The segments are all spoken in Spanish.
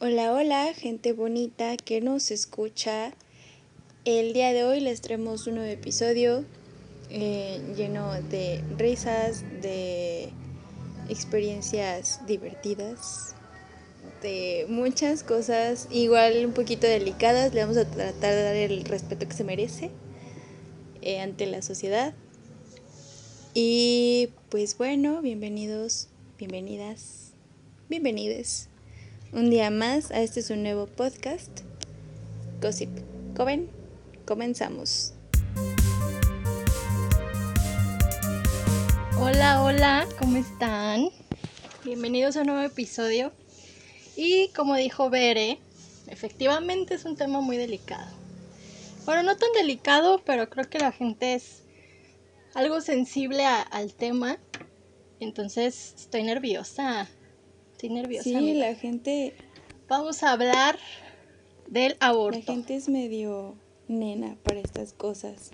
Hola, hola, gente bonita que nos escucha. El día de hoy les traemos un nuevo episodio eh, lleno de risas, de experiencias divertidas, de muchas cosas igual un poquito delicadas. Le vamos a tratar de dar el respeto que se merece eh, ante la sociedad. Y pues bueno, bienvenidos, bienvenidas, bienvenides un día más a este su nuevo podcast, Gossip Coven. Comenzamos. Hola, hola, ¿cómo están? Bienvenidos a un nuevo episodio. Y como dijo Bere, efectivamente es un tema muy delicado. Bueno, no tan delicado, pero creo que la gente es algo sensible al tema. Entonces estoy nerviosa. Estoy nerviosa. Sí, la gente. Vamos a hablar del aborto. La gente es medio nena para estas cosas.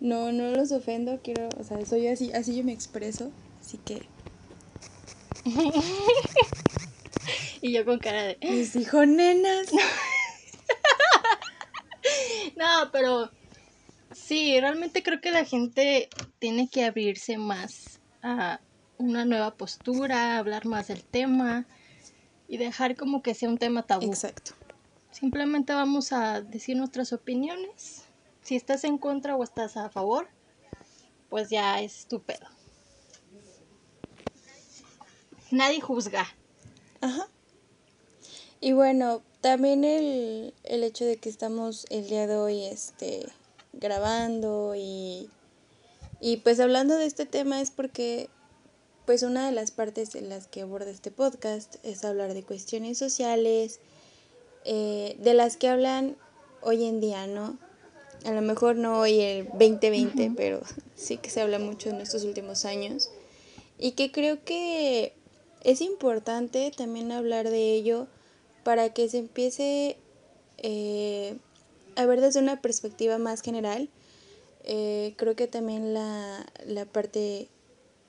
No, no los ofendo, quiero, o sea, soy así, así yo me expreso, así que. y yo con cara de. Mis hijos nenas. no, pero sí, realmente creo que la gente tiene que abrirse más a una nueva postura, hablar más del tema y dejar como que sea un tema tabú. Exacto. Simplemente vamos a decir nuestras opiniones. Si estás en contra o estás a favor, pues ya es estúpido. Nadie juzga. Ajá. Y bueno, también el, el hecho de que estamos el día de hoy este, grabando y, y pues hablando de este tema es porque pues una de las partes en las que aborda este podcast es hablar de cuestiones sociales, eh, de las que hablan hoy en día, ¿no? A lo mejor no hoy el 2020, pero sí que se habla mucho en estos últimos años. Y que creo que es importante también hablar de ello para que se empiece eh, a ver desde una perspectiva más general. Eh, creo que también la, la parte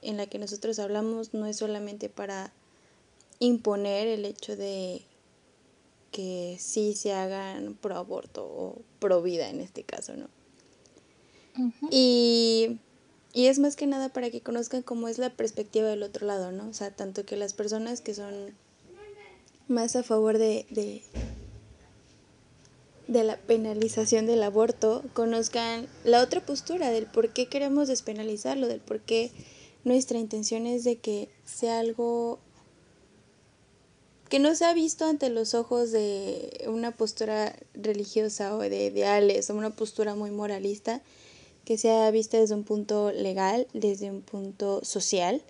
en la que nosotros hablamos no es solamente para imponer el hecho de que sí se hagan pro aborto o pro vida en este caso, ¿no? y, y, es más que nada para que conozcan cómo es la perspectiva del otro lado, ¿no? O sea, tanto que las personas que son más a favor de, de, de la penalización del aborto conozcan la otra postura del por qué queremos despenalizarlo, del por qué nuestra intención es de que sea algo que no se ha visto ante los ojos de una postura religiosa o de ideales o una postura muy moralista, que sea vista desde un punto legal, desde un punto social.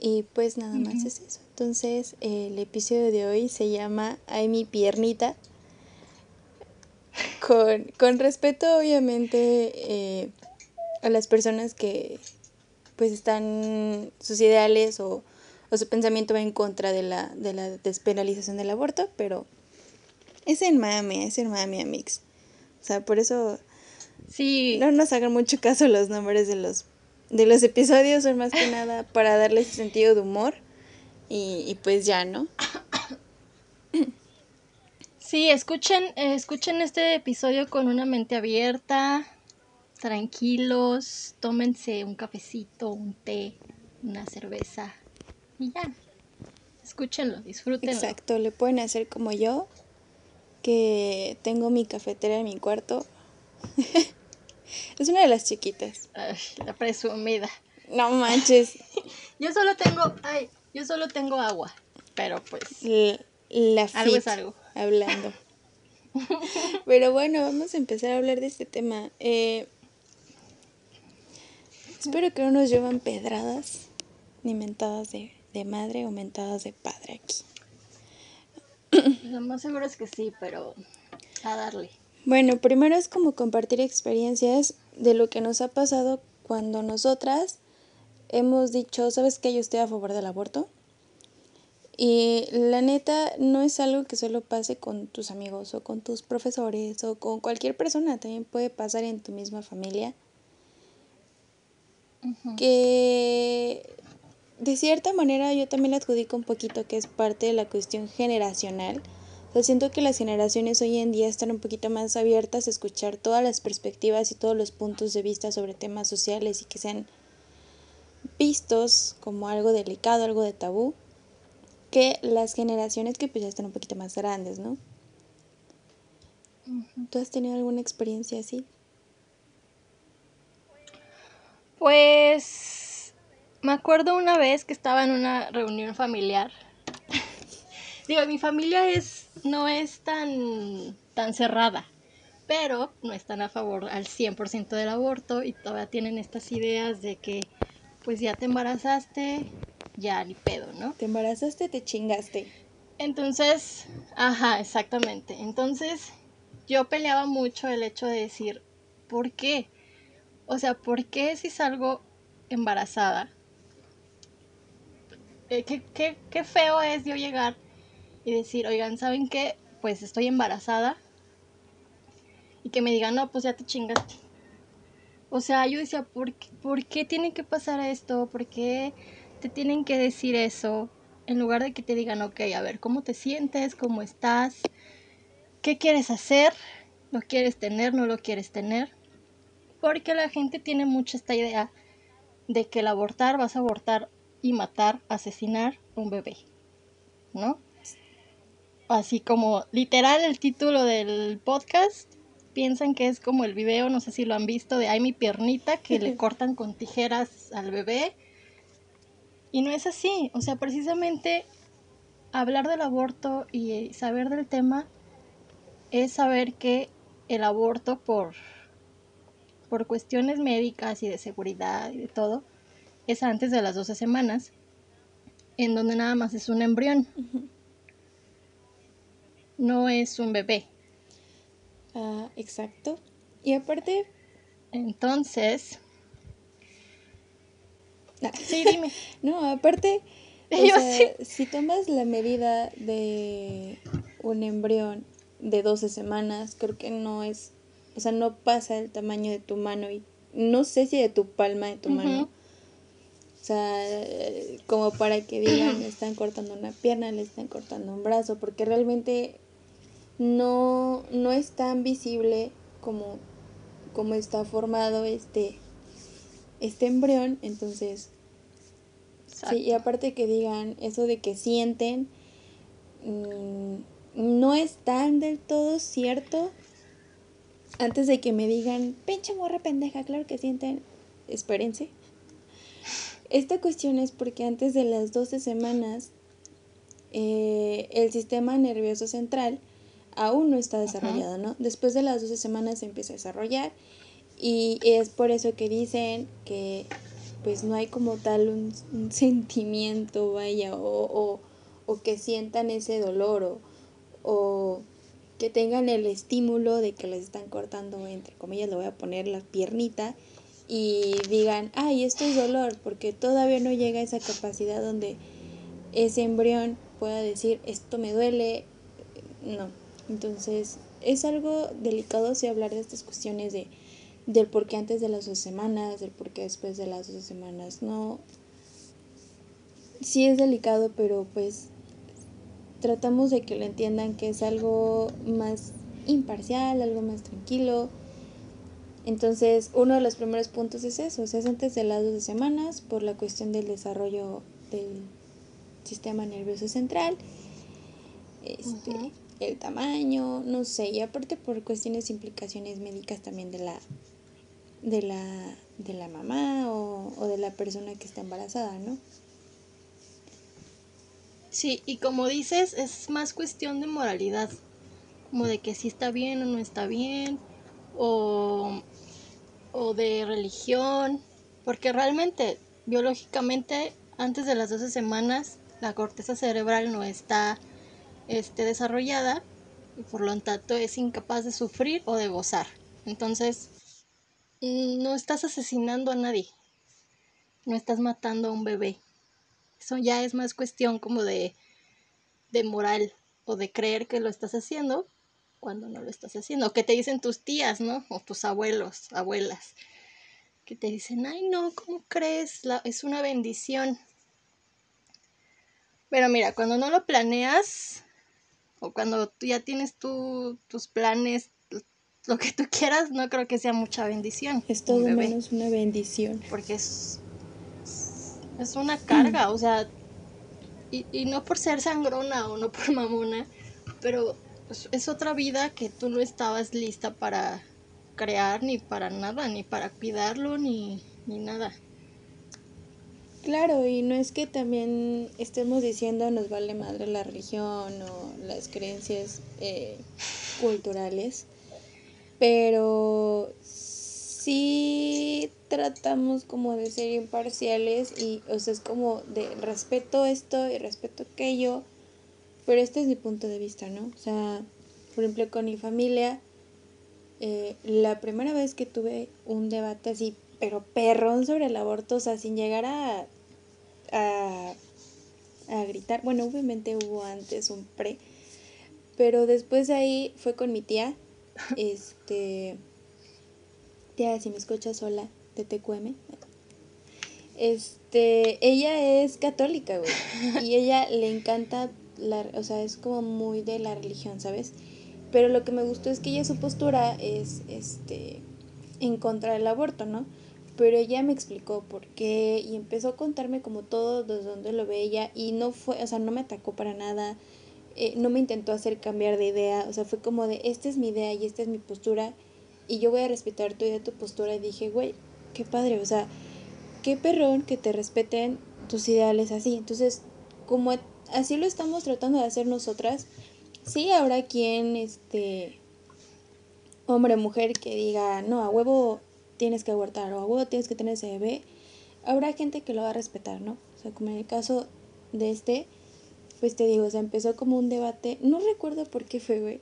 Y pues nada más es eso. Entonces el episodio de hoy se llama Ay mi piernita. Con, con respeto obviamente eh, a las personas que, pues están sus ideales o, su pensamiento va en contra de la, de la despenalización del aborto, pero es en mame, es en mame, Amix. O sea, por eso sí. no nos hagan mucho caso los nombres de los, de los episodios, son más que nada para darles sentido de humor y, y pues ya, ¿no? Sí, escuchen, escuchen este episodio con una mente abierta, tranquilos, tómense un cafecito, un té, una cerveza y ya. Escúchenlo, disfrútenlo. Exacto, le pueden hacer como yo, que tengo mi cafetera en mi cuarto. es una de las chiquitas. la presumida. No manches. yo solo tengo, ay, yo solo tengo agua, pero pues la, algo es algo. Hablando. Pero bueno, vamos a empezar a hablar de este tema. Eh, Espero que no nos llevan pedradas ni mentadas de, madre o mentadas de padre aquí. Lo más seguro es que sí, pero a darle. Bueno, primero es como compartir experiencias de lo que nos ha pasado cuando nosotras hemos dicho, ¿sabes qué? Yo estoy a favor del aborto. Y la neta no es algo que solo pase con tus amigos o con tus profesores o con cualquier persona, también puede pasar en tu misma familia que de cierta manera yo también adjudico un poquito que es parte de la cuestión generacional. O siento que las generaciones hoy en día están un poquito más abiertas a escuchar todas las perspectivas y todos los puntos de vista sobre temas sociales y que sean vistos como algo delicado, algo de tabú, que las generaciones que pues ya están un poquito más grandes, ¿no? ¿Tú has tenido alguna experiencia así? Pues me acuerdo una vez que estaba en una reunión familiar. Digo, mi familia es no es tan tan cerrada, pero no están a favor al 100% del aborto y todavía tienen estas ideas de que pues ya te embarazaste, ya ni pedo, ¿no? Te embarazaste, te chingaste. Entonces, ajá, exactamente. Entonces, yo peleaba mucho el hecho de decir, ¿por qué? O sea, ¿por qué si salgo embarazada? Eh, ¿Qué, qué, qué feo es yo llegar y decir, oigan, ¿saben qué? Pues estoy embarazada. Y que me digan, no, pues ya te chingaste. O sea, yo decía, ¿por qué, ¿por qué tiene que pasar esto? ¿Por qué te tienen que decir eso? En lugar de que te digan, ok, a ver, ¿cómo te sientes? ¿Cómo estás? ¿Qué quieres hacer? ¿Lo quieres tener? ¿No lo quieres tener? Porque la gente tiene mucha esta idea de que el abortar vas a abortar y matar, asesinar un bebé, ¿no? Así como literal el título del podcast, piensan que es como el video, no sé si lo han visto, de ay mi piernita que le cortan con tijeras al bebé. Y no es así, o sea, precisamente hablar del aborto y saber del tema es saber que el aborto por, por cuestiones médicas y de seguridad y de todo es antes de las 12 semanas, en donde nada más es un embrión. No es un bebé. Ah, exacto. Y aparte... Entonces... Sí, dime. no, aparte... Si tomas la medida de un embrión de 12 semanas, creo que no es, o sea, no pasa el tamaño de tu mano y no sé si de tu palma de tu mano. O sea, como para que digan, le están cortando una pierna, le están cortando un brazo, porque realmente no, no es tan visible como, como está formado este, este embrión. Entonces, sí, y aparte que digan eso de que sienten, mm, no es tan del todo cierto. Antes de que me digan, pinche morra pendeja, claro que sienten, espérense. Esta cuestión es porque antes de las 12 semanas, eh, el sistema nervioso central aún no está desarrollado, ¿no? Después de las 12 semanas se empieza a desarrollar y es por eso que dicen que pues no hay como tal un, sentimiento, vaya, o, o, o, que sientan ese dolor o, o que tengan el estímulo de que les están cortando, entre comillas, le voy a poner la piernita y digan, ay, esto es dolor, porque todavía no llega a esa capacidad donde ese embrión pueda decir, esto me duele, no. Entonces, es algo delicado si hablar de estas cuestiones de del por qué antes de las dos semanas, del por qué después de las dos semanas, no. Sí es delicado, pero pues tratamos de que lo entiendan que es algo más imparcial, algo más tranquilo. Entonces, uno de los primeros puntos es eso, se hace antes de las 12 semanas por la cuestión del desarrollo del sistema nervioso central, este, el tamaño, no sé, y aparte por cuestiones implicaciones médicas también de la de la de la mamá o, o de la persona que está embarazada, ¿no? Sí, y como dices, es más cuestión de moralidad, como de que si está bien o no está bien, o, o de religión, porque realmente, biológicamente, antes de las 12 semanas, la corteza cerebral no está este, desarrollada y por lo tanto es incapaz de sufrir o de gozar. Entonces, no estás asesinando a nadie, no estás matando a un bebé. Eso ya es más cuestión como de, de moral o de creer que lo estás haciendo cuando no lo estás haciendo. O que te dicen tus tías, ¿no? O tus abuelos, abuelas. Que te dicen, ay no, ¿cómo crees? La, es una bendición. Pero mira, cuando no lo planeas o cuando tú ya tienes tu, tus planes, lo que tú quieras, no creo que sea mucha bendición. Es todo menos una bendición. Porque es, es una carga, o sea, y, y no por ser sangrona o no por mamona, pero es otra vida que tú no estabas lista para crear, ni para nada, ni para cuidarlo, ni, ni nada. Claro, y no es que también estemos diciendo nos vale madre la religión o las creencias eh, culturales, pero sí tratamos como de ser imparciales y, o sea, es como de respeto esto y respeto aquello, pero este es mi punto de vista, ¿no? O sea, por ejemplo, con mi familia, eh, la primera vez que tuve un debate así pero perrón sobre el aborto, o sea, sin llegar a, a, a gritar. Bueno, obviamente hubo antes un pre, pero después de ahí fue con mi tía, este, tía, si me escuchas sola, de TQM. Este, ella es católica, güey, y ella le encanta, la, o sea, es como muy de la religión, ¿sabes? Pero lo que me gustó es que ella su postura es, este, en contra del aborto, ¿no? pero ella me explicó por qué y empezó a contarme como todo desde donde lo veía y no fue, o sea, no me atacó para nada, eh, no me intentó hacer cambiar de idea, o sea, fue como de, esta es mi idea y esta es mi postura y yo voy a respetar tu idea, tu postura y dije, güey, qué padre, o sea, qué perrón que te respeten tus ideales así, entonces, como así lo estamos tratando de hacer nosotras, sí habrá quien, este, hombre o mujer que diga, no, a huevo tienes que abortar o a tienes que tener ese bebé, habrá gente que lo va a respetar, ¿no? O sea, como en el caso de este, pues te digo, o sea, empezó como un debate, no recuerdo por qué fue, güey,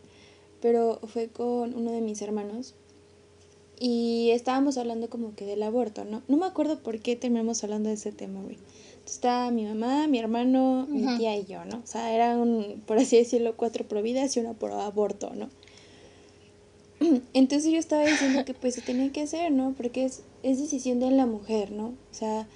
pero fue con uno de mis hermanos y estábamos hablando como que del aborto, ¿no? No me acuerdo por qué terminamos hablando de ese tema, güey. Entonces estaba mi mamá, mi hermano, mi tía y yo, ¿no? O sea, eran, por así decirlo, cuatro pro vidas y una por aborto, ¿no? Entonces yo estaba diciendo que pues se tenía que hacer, ¿no? Porque es, es decisión de la mujer, ¿no? O sea,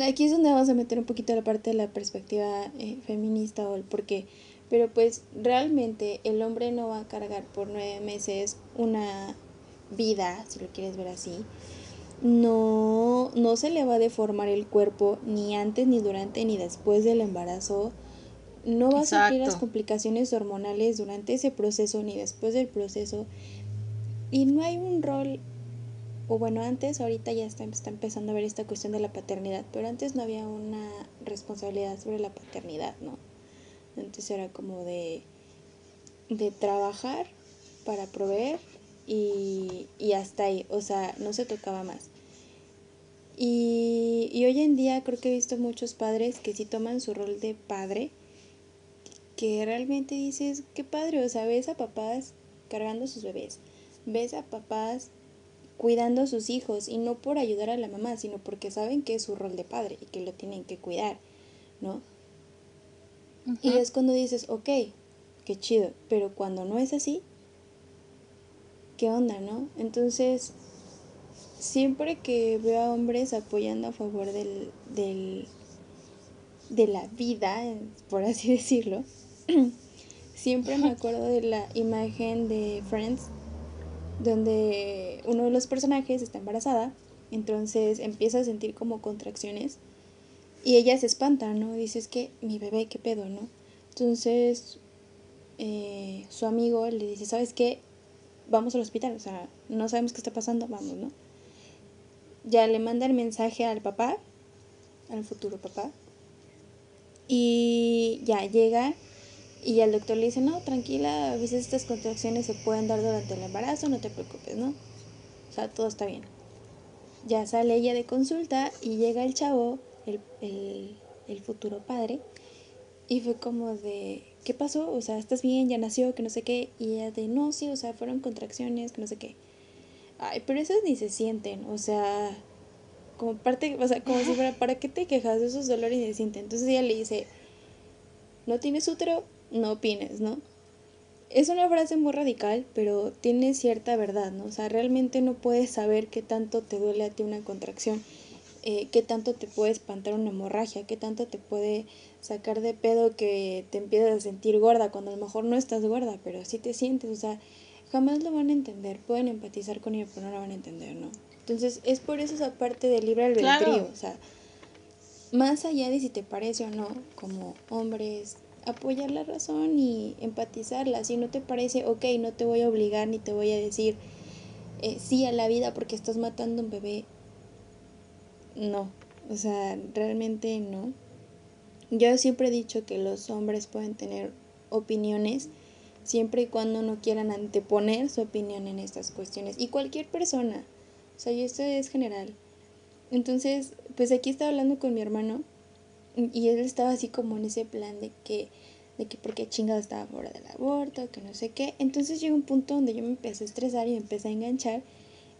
aquí es donde vamos a meter un poquito la parte de la perspectiva eh, feminista o el por qué. Pero pues realmente el hombre no va a cargar por nueve meses una vida, si lo quieres ver así. No, no se le va a deformar el cuerpo ni antes, ni durante, ni después del embarazo no va a sufrir las complicaciones hormonales durante ese proceso ni después del proceso. Y no hay un rol, o bueno, antes, ahorita ya está, está empezando a ver esta cuestión de la paternidad, pero antes no había una responsabilidad sobre la paternidad, ¿no? Antes era como de, de trabajar para proveer y, y hasta ahí, o sea, no se tocaba más. Y, y hoy en día creo que he visto muchos padres que sí toman su rol de padre que realmente dices, qué padre, o sea, ves a papás cargando a sus bebés, ves a papás cuidando a sus hijos y no por ayudar a la mamá, sino porque saben que es su rol de padre y que lo tienen que cuidar, ¿no? Y es cuando dices, ok, qué chido, pero cuando no es así, ¿qué onda, no? Entonces, siempre que veo a hombres apoyando a favor del, del, de la vida, por así decirlo, siempre me acuerdo de la imagen de Friends, donde uno de los personajes está embarazada, entonces empieza a sentir como contracciones y ella se espanta, ¿no? Dice, es que mi bebé, ¿qué pedo, no? Entonces eh, su amigo le dice, ¿sabes qué? Vamos al hospital, o sea, no sabemos qué está pasando, vamos, ¿no? Ya le manda el mensaje al papá, al futuro papá, y ya llega y el doctor le dice, no, tranquila, a veces estas contracciones se pueden dar durante el embarazo, no te preocupes, ¿no? O sea, todo está bien. Ya sale ella de consulta y llega el chavo, el, el, el futuro padre, y fue como de, ¿qué pasó? O sea, ¿estás bien? ¿Ya nació? Que no sé qué. Y ella de, no, sí, o sea, fueron contracciones, que no sé qué. Ay, pero esas ni se sienten, o sea, como parte, o sea, como si fuera, ¿para qué te quejas de esos dolores ni se sienten? Entonces ella le dice, no tienes útero, no opines, ¿no? Es una frase muy radical, pero tiene cierta verdad, ¿no? O sea, realmente no puedes saber qué tanto te duele a ti una contracción. Eh, qué tanto te puede espantar una hemorragia, qué tanto te puede sacar de pedo que te empiezas a sentir gorda cuando a lo mejor no estás gorda, pero sí te sientes, o sea, jamás lo van a entender, pueden empatizar con ello, pero no lo van a entender, ¿no? Entonces es por eso esa parte del libre albedrío, o sea, más allá de si te parece o no, como hombres, apoyar la razón y empatizarla, si no te parece, ok, no te voy a obligar ni te voy a decir eh, sí a la vida porque estás matando un bebé, no, o sea, realmente no. Yo siempre he dicho que los hombres pueden tener opiniones siempre y cuando no quieran anteponer su opinión en estas cuestiones. Y cualquier persona, o sea, y esto es general. Entonces, pues aquí estaba hablando con mi hermano y él estaba así como en ese plan de que, de que porque chingada estaba fuera del aborto, que no sé qué. Entonces llegó un punto donde yo me empecé a estresar y me empecé a enganchar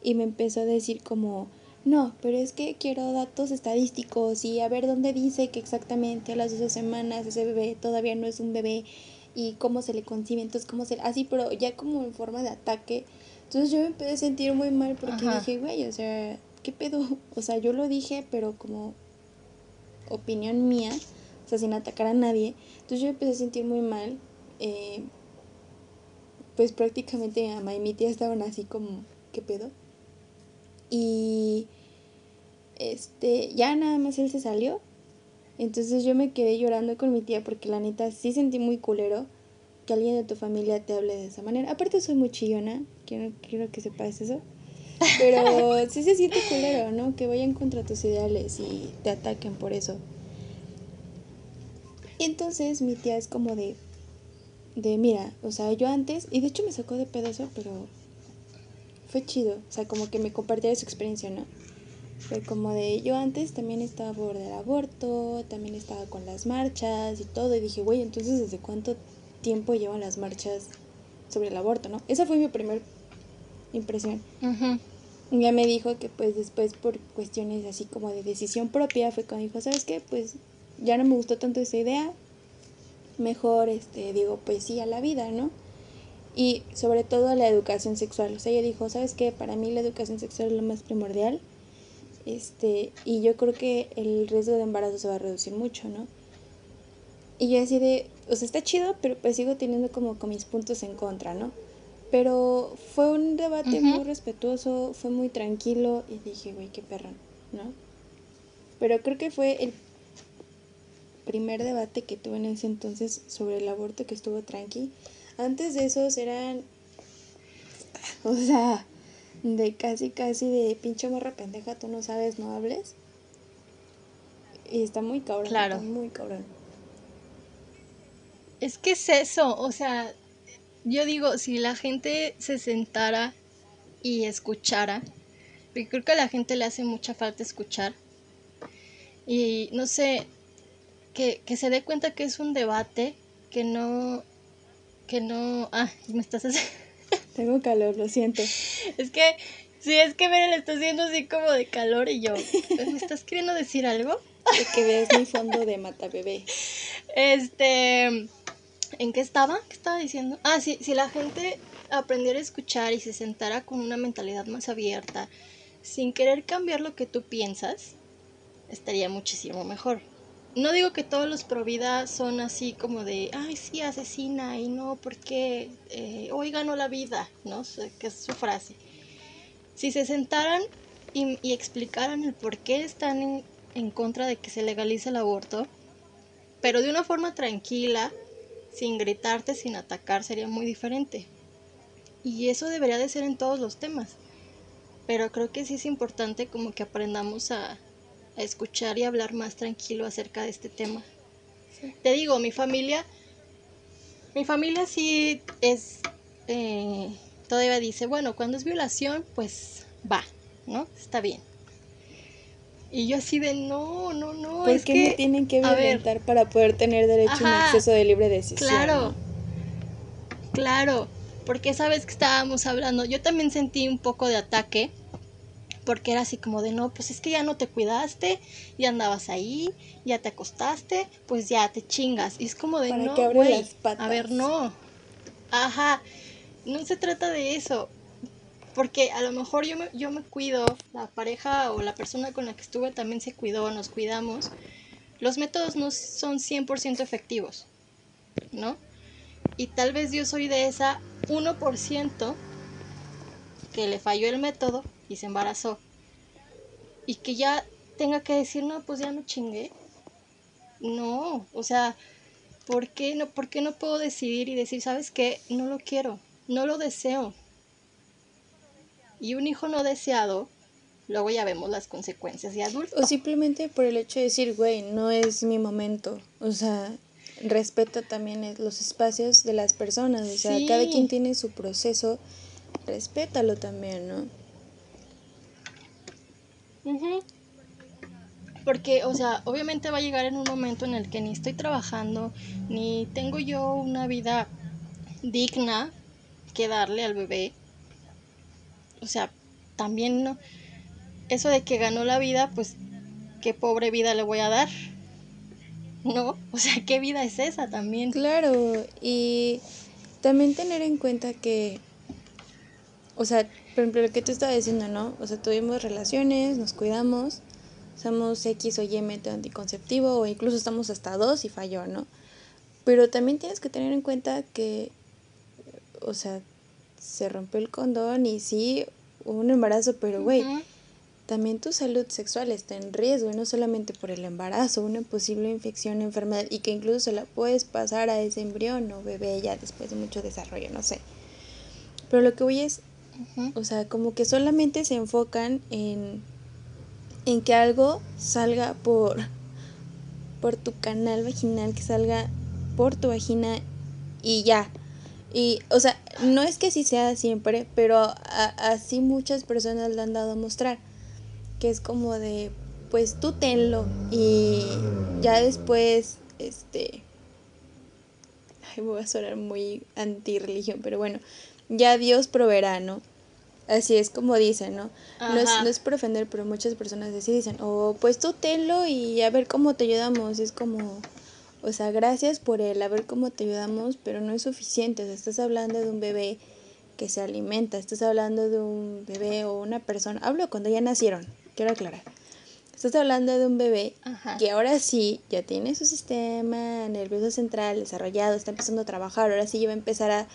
y me empezó a decir como, no, pero es que quiero datos estadísticos y a ver dónde dice que exactamente a las 12 semanas ese bebé todavía no es un bebé y cómo se le concibe, entonces cómo se... Así, pero ya como en forma de ataque. Entonces yo me empecé a sentir muy mal porque dije, güey, o sea, ¿qué pedo? O sea, yo lo dije, pero como opinión mía, o sea, sin atacar a nadie. Entonces yo me empecé a sentir muy mal. Eh, pues prácticamente mi mamá y mi tía estaban así como, ¿qué pedo? Y este, ya nada más él se salió. Entonces yo me quedé llorando con mi tía porque la neta sí sentí muy culero que alguien de tu familia te hable de esa manera. Aparte soy muy chillona, quiero, quiero que sepas eso. Pero sí se siente culero, ¿no? Que vayan contra tus ideales y te ataquen por eso. Entonces mi tía es como de, de, mira, o sea, yo antes, y de hecho me sacó de pedazo, pero fue chido, o sea, como que me compartía su experiencia, ¿no? Fue como de, yo antes también estaba por del aborto, también estaba con las marchas y todo, y dije, güey, entonces, ¿desde cuánto tiempo llevan las marchas sobre el aborto, no? Esa fue mi primera impresión. Y Ya me dijo que pues después por cuestiones así como de decisión propia fue cuando dijo, ¿sabes qué? Pues ya no me gustó tanto esa idea, mejor este digo, pues sí a la vida, ¿no? Y sobre todo la educación sexual. O sea, ella dijo, ¿sabes qué? Para mí la educación sexual es lo más primordial. Este, y yo creo que el riesgo de embarazo se va a reducir mucho, ¿no? Y yo así de, o sea, está chido, pero pues sigo teniendo como con mis puntos en contra, ¿no? Pero fue un debate muy respetuoso, fue muy tranquilo y dije, güey, qué perrón, ¿no? Pero creo que fue el primer debate que tuve en ese entonces sobre el aborto que estuvo tranqui. Antes de esos eran, o sea, de casi, casi de pinche morra pendeja, tú no sabes, no hables. Y está muy cabrón. Claro. muy cabrón. Es que es eso, o sea, yo digo, si la gente se sentara y escuchara, porque creo que a la gente le hace mucha falta escuchar, y no sé, que, que se dé cuenta que es un debate, que no, que no. Ah, me estás haciendo. Tengo calor, lo siento. Es que, sí, es que Vera le está haciendo así como de calor y yo. ¿Me estás queriendo decir algo? De que veas mi fondo de mata bebé. Este. ¿En qué estaba? ¿Qué estaba diciendo? Ah, sí, si la gente aprendiera a escuchar y se sentara con una mentalidad más abierta, sin querer cambiar lo que tú piensas, estaría muchísimo mejor no digo que todos los pro vida son así como de, ay, sí, asesina y no, porque eh, hoy ganó la vida, ¿no? Que es su frase. Si se sentaran y, explicaran el por qué están en, en contra de que se legalice el aborto, pero de una forma tranquila, sin gritarte, sin atacar, sería muy diferente. Y eso debería de ser en todos los temas. Pero creo que sí es importante como que aprendamos a, escuchar y hablar más tranquilo acerca de este tema. Te digo, mi familia, mi familia sí es, eh, todavía dice, bueno, cuando es violación, pues va, ¿no? Está bien. Y yo así de, no, no, no. ¿Por qué me tienen que violentar para poder tener derecho a un acceso de libre decisión? Claro, claro, porque sabes que estábamos hablando, yo también sentí un poco de ataque porque era así como de no, pues es que ya no te cuidaste, ya andabas ahí, ya te acostaste, pues ya te chingas. Y es como de no, A ver, no. Ajá. No se trata de eso. porque a lo mejor yo me, yo me cuido, la pareja o la persona con la que estuve también se cuidó, nos cuidamos, los métodos no son 100% efectivos, ¿no? Y tal vez yo soy de esa 1% que le falló el método y se embarazó. Y que ya tenga que decir, no, pues ya me chingué. No, o sea, ¿por qué no, por qué no puedo decidir y decir, sabes qué? No lo quiero, no lo deseo. Y un hijo no deseado, luego ya vemos las consecuencias de adulto. O simplemente por el hecho de decir, güey, no es mi momento. O sea, respeta también los espacios de las personas. O sea, cada quien tiene su proceso, respétalo también, ¿no? Porque, o sea, obviamente va a llegar en un momento en el que ni estoy trabajando, ni tengo yo una vida digna que darle al bebé o sea, también eso de que ganó la vida, pues qué pobre vida le voy a dar. ¿No? O sea, ¿qué vida es esa también? Claro, y también tener en cuenta que, o sea, por ejemplo, lo que tú estabas diciendo, ¿no? O sea, tuvimos relaciones, nos cuidamos, usamos X o Y método anticonceptivo, o incluso estamos hasta dos y falló, ¿no? Pero también tienes que tener en cuenta que, o sea, se rompió el condón y sí, hubo un embarazo, pero güey, también tu salud sexual está en riesgo, y no solamente por el embarazo, una posible infección, enfermedad, y que incluso se la puedes pasar a ese embrión o bebé ya después de mucho desarrollo, no sé. Pero lo que voy es, o sea, como que solamente se enfocan en, en que algo salga por, por tu canal vaginal, que salga por tu vagina y ya. Y, o sea, no es que así sea siempre, pero así muchas personas lo han dado a mostrar. Que es como de, pues tú tenlo. Y ya después, este. Ay, voy a sonar muy anti-religión, pero bueno, ya Dios proveerá, ¿no? Así es como dicen, ¿no? No es, no es, por ofender, pero muchas personas así dicen, o oh, pues tú tenlo y a ver cómo te ayudamos. es como, o sea, gracias por el a ver cómo te ayudamos, pero no es suficiente. O sea, estás hablando de un bebé que se alimenta, estás hablando de un bebé o una persona. Hablo cuando ya nacieron, quiero aclarar. Estás hablando de un bebé que ahora sí ya tiene su sistema nervioso central desarrollado, está empezando a trabajar, ahora sí ya va a empezar a,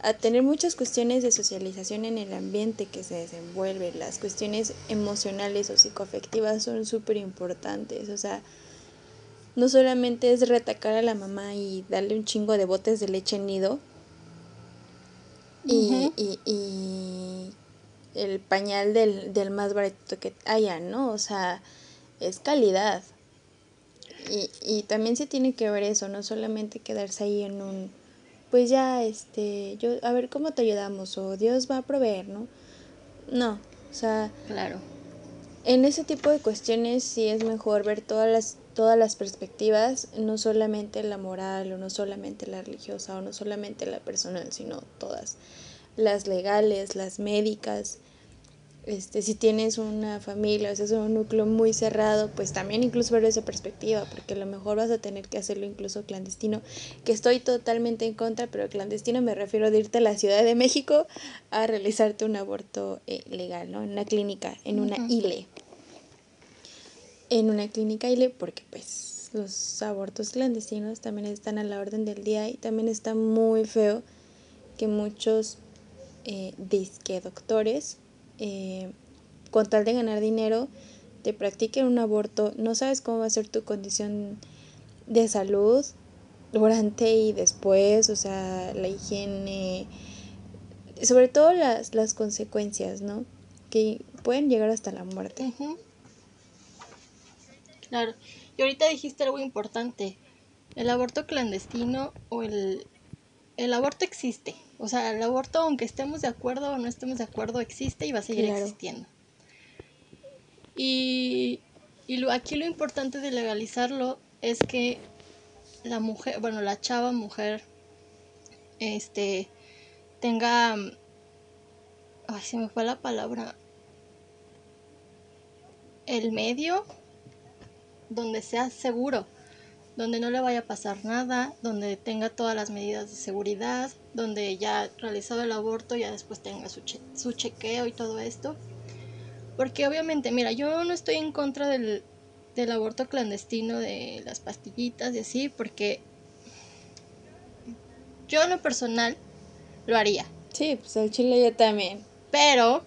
a tener muchas cuestiones de socialización en el ambiente que se desenvuelve. Las cuestiones emocionales o psicoafectivas son súper importantes. O sea, no solamente es retacar a la mamá y darle un chingo de botes de leche nido y, y, el pañal del, del más barato que haya, ¿no? O sea, es calidad. Y, y también se tiene que ver eso, no solamente quedarse ahí en un, pues ya, este, yo, a ver cómo te ayudamos o Dios va a proveer, ¿no? No, o sea, claro. En ese tipo de cuestiones sí es mejor ver todas las todas las perspectivas, no solamente la moral o no solamente la religiosa o no solamente la personal, sino todas, las legales, las médicas. Este, si tienes una familia, o sea, es un núcleo muy cerrado, pues también incluso ver esa perspectiva, porque a lo mejor vas a tener que hacerlo incluso clandestino, que estoy totalmente en contra, pero clandestino me refiero de irte a la Ciudad de México a realizarte un aborto eh, legal, ¿no? En una clínica, en una ILE en una clínica ILE porque pues los abortos clandestinos también están a la orden del día y también está muy feo que muchos eh, disque doctores eh, con tal de ganar dinero te practiquen un aborto no sabes cómo va a ser tu condición de salud durante y después o sea la higiene sobre todo las, las consecuencias no que pueden llegar hasta la muerte Claro. Y ahorita dijiste algo importante. El aborto clandestino o el, el aborto existe. O sea, el aborto, aunque estemos de acuerdo o no estemos de acuerdo, existe y va a seguir existiendo. Y, y lo, aquí lo importante de legalizarlo es que la mujer, bueno, la chava mujer, este, tenga, ay, se me fue la palabra, el medio donde sea seguro, donde no le vaya a pasar nada, donde tenga todas las medidas de seguridad, donde ya realizado el aborto ya después tenga su, su chequeo y todo esto. Porque obviamente, mira, yo no estoy en contra del, del aborto clandestino, de las pastillitas y así, porque yo en lo personal lo haría. Sí, pues el chile yo también. Pero,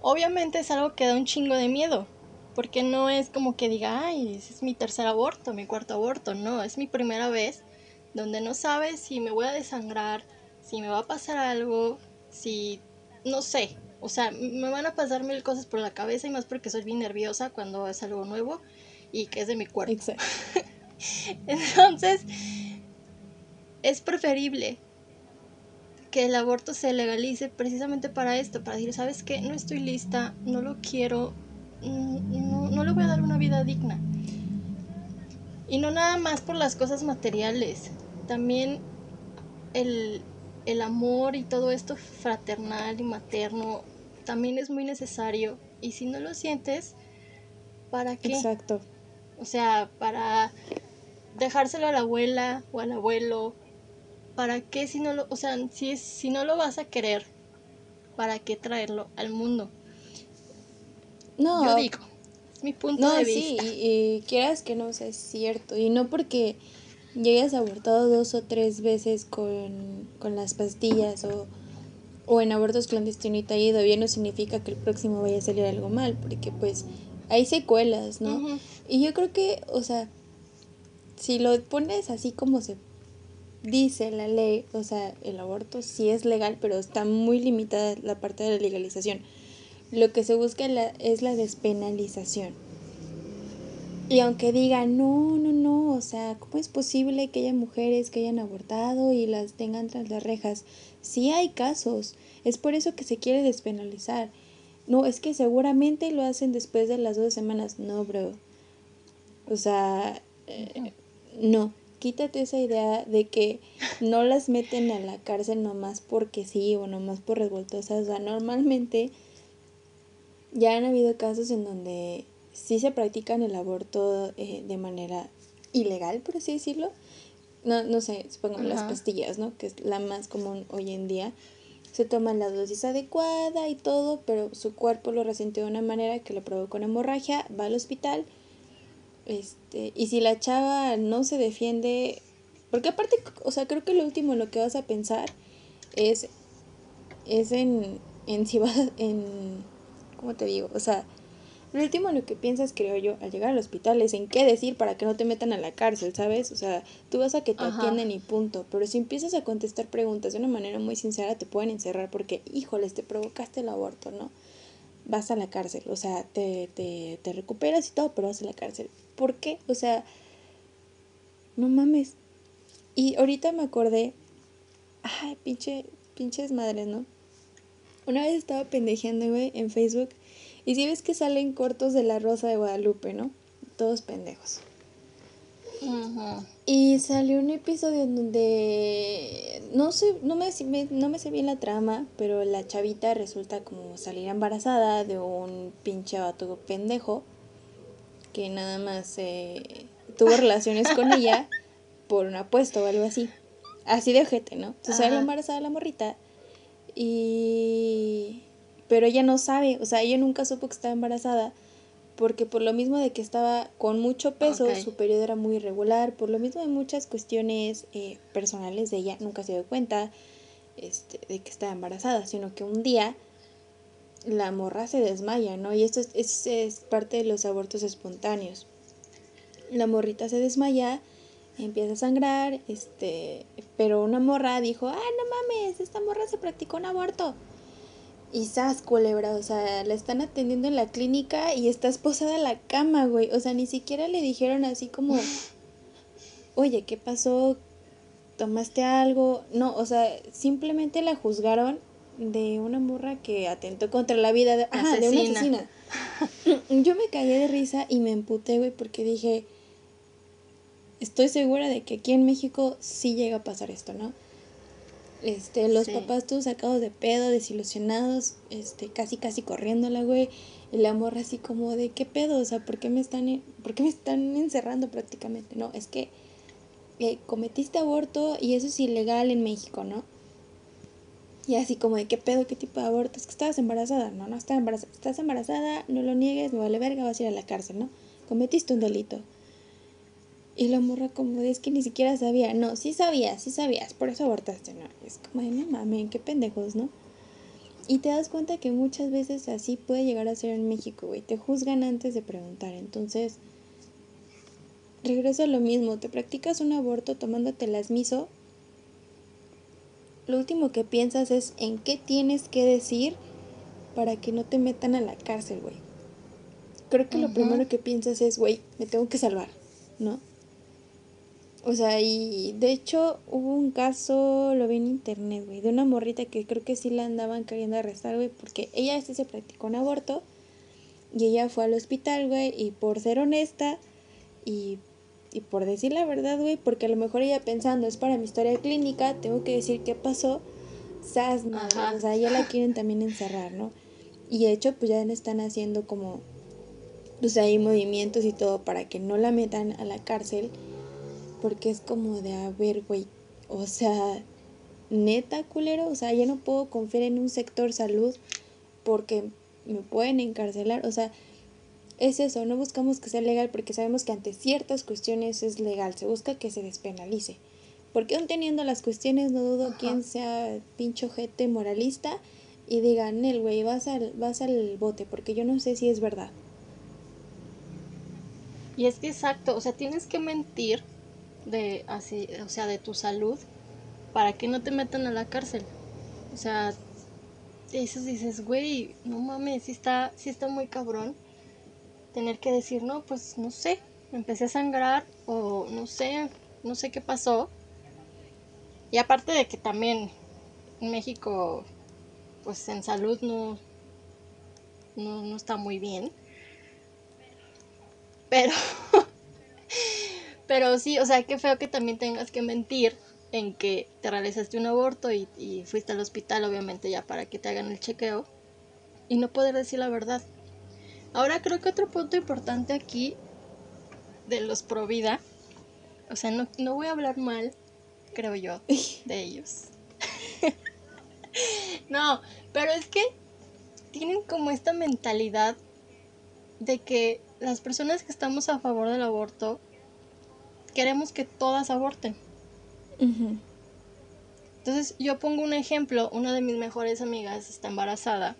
obviamente es algo que da un chingo de miedo. Porque no es como que diga, ay, ese es mi tercer aborto, mi cuarto aborto. No, es mi primera vez donde no sabes si me voy a desangrar, si me va a pasar algo, si no sé. O sea, me van a pasar mil cosas por la cabeza y más porque soy bien nerviosa cuando es algo nuevo y que es de mi cuerpo. Exacto. Entonces, es preferible que el aborto se legalice precisamente para esto, para decir, ¿sabes qué? No estoy lista, no lo quiero, no, no le voy a dar una vida digna. Y no nada más por las cosas materiales, también el, el amor y todo esto fraternal y materno también es muy necesario. Y si no lo sientes, ¿para qué? Exacto. O sea, para dejárselo a la abuela o al abuelo. ¿Para qué si no lo, o sea, si, si no lo vas a querer, ¿para qué traerlo al mundo? No. Yo digo, es mi punto de vista. Sí, y, y quieras que no sea cierto. Y no porque llegues abortado dos o tres veces con, con las pastillas o, o en abortos clandestinos y te ha ido bien, no significa que el próximo vaya a salir algo mal, porque pues hay secuelas, ¿no? Y yo creo que, o sea, si lo pones así como se dice la ley, o sea, el aborto sí es legal, pero está muy limitada la parte de la legalización. Lo que se busca es la despenalización. Y aunque digan, no, no, no, o sea, ¿cómo es posible que haya mujeres que hayan abortado y las tengan tras las rejas? Sí hay casos, es por eso que se quiere despenalizar. No, es que seguramente lo hacen después de las dos semanas. No, bro. O sea, eh, no. Quítate esa idea de que no las meten a la cárcel nomás porque sí o nomás por revoltosas. O sea, normalmente ya han habido casos en donde sí se practican el aborto eh, de manera ilegal, por así decirlo. No, no sé, supongo las pastillas, ¿no? Que es la más común hoy en día. Se toman la dosis adecuada y todo, pero su cuerpo lo resintió de una manera que le provocó una hemorragia, va al hospital. Este, y si la chava no se defiende, porque aparte, o sea, creo que lo último en lo que vas a pensar es, es en, en si vas, en, ¿cómo te digo? O sea, lo último en lo que piensas, creo yo, al llegar al hospital es en qué decir para que no te metan a la cárcel, ¿sabes? O sea, tú vas a que te atienden y punto. Pero si empiezas a contestar preguntas de una manera muy sincera, te pueden encerrar porque, híjoles, te provocaste el aborto, ¿no? Vas a la cárcel, o sea, te, te, te recuperas y todo, pero vas a la cárcel. ¿Por qué? O sea, no mames. Y ahorita me acordé, ay, pinche, pinches madres, ¿no? Una vez estaba pendejeando, güey, en Facebook y si ves que salen cortos de la Rosa de Guadalupe, ¿no? Todos pendejos. Y salió un episodio en donde no sé, no me, no me sé bien la trama, pero la chavita resulta como salir embarazada de un pinche vato pendejo que nada más eh, tuvo relaciones con ella por un apuesto o algo así. Así de ojete, ¿no? Entonces sale embarazada la morrita y pero ella no sabe, o sea, ella nunca supo que estaba embarazada porque por lo mismo de que estaba con mucho peso, su periodo era muy irregular, por lo mismo de muchas cuestiones eh, personales de ella, nunca se dio cuenta este, de que estaba embarazada, sino que un día la morra se desmaya, ¿no? Y esto es, es, parte de los abortos espontáneos. La morrita se desmaya, empieza a sangrar, este, pero una morra dijo, ah, no mames, esta morra se practicó un aborto. Y sas, culebra, o sea, la están atendiendo en la clínica y está esposada en la cama, güey. O sea, ni siquiera le dijeron así como, oye, ¿qué pasó? ¿Tomaste algo? No, o sea, simplemente la juzgaron de una morra que atentó contra la vida de, de una asesina. Yo me caí de risa y me emputé, güey, porque dije, estoy segura de que aquí en México sí llega a pasar esto, ¿no? Este, los Sí. papás todos sacados de pedo, desilusionados, este, casi casi corriéndola, güey. Y la morra así como de qué pedo, o sea, ¿por qué me están, en- por qué me están encerrando prácticamente? No, es que eh, cometiste aborto y eso es ilegal en México, ¿no? Y así como de qué pedo, qué tipo de aborto, es que estabas embarazada, no, no estás embarazada, estás embarazada, no lo niegues, me vale verga, vas a ir a la cárcel, ¿no? Cometiste un delito. Y la morra como de es que ni siquiera sabía, no, sí sabías, sí sabías, por eso abortaste, ¿no? Es como de no mames, qué pendejos, ¿no? Y te das cuenta que muchas veces así puede llegar a ser en México, güey, te juzgan antes de preguntar, entonces regreso a lo mismo, te practicas un aborto tomándote las miso, lo último que piensas es en qué tienes que decir para que no te metan a la cárcel, güey. Creo que lo primero que piensas es, güey, me tengo que salvar, ¿no? O sea, y de hecho hubo un caso, lo vi en internet, güey, de una morrita que creo que sí la andaban queriendo arrestar, güey, porque ella sí se practicó un aborto y ella fue al hospital, güey, y por ser honesta y, y por decir la verdad, güey, porque a lo mejor ella pensando, es para mi historia clínica, tengo que decir qué pasó, sas, no, o sea, ya la quieren también encerrar, ¿no? Y de hecho, pues ya están haciendo como, pues hay movimientos y todo para que no la metan a la cárcel, porque es como de, a ver, güey, o sea, neta, culero, o sea, ya no puedo confiar en un sector salud porque me pueden encarcelar, o sea, es eso, no buscamos que sea legal porque sabemos que ante ciertas cuestiones es legal, se busca que se despenalice. Porque aún teniendo las cuestiones, no dudo Ajá. quién sea pincho jete moralista y digan, el güey, vas al, vas al bote, porque yo no sé si es verdad. Y es que exacto, o sea, tienes que mentir de así, o sea, de tu salud para que no te metan a la cárcel. O sea, eso dices, güey, no mames, sí está, sí está muy cabrón tener que decir, no, pues no sé, empecé a sangrar o no sé, no sé qué pasó. Y aparte de que también México, pues en salud no, no, no está muy bien. Pero, pero sí, o sea, qué feo que también tengas que mentir en que te realizaste un aborto y, y fuiste al hospital, obviamente, ya para que te hagan el chequeo y no poder decir la verdad. Ahora creo que otro punto importante aquí de los pro vida, o sea, no, no voy a hablar mal, creo yo, de ellos. no, pero es que tienen como esta mentalidad de que las personas que estamos a favor del aborto queremos que todas aborten. Entonces yo pongo un ejemplo, una de mis mejores amigas está embarazada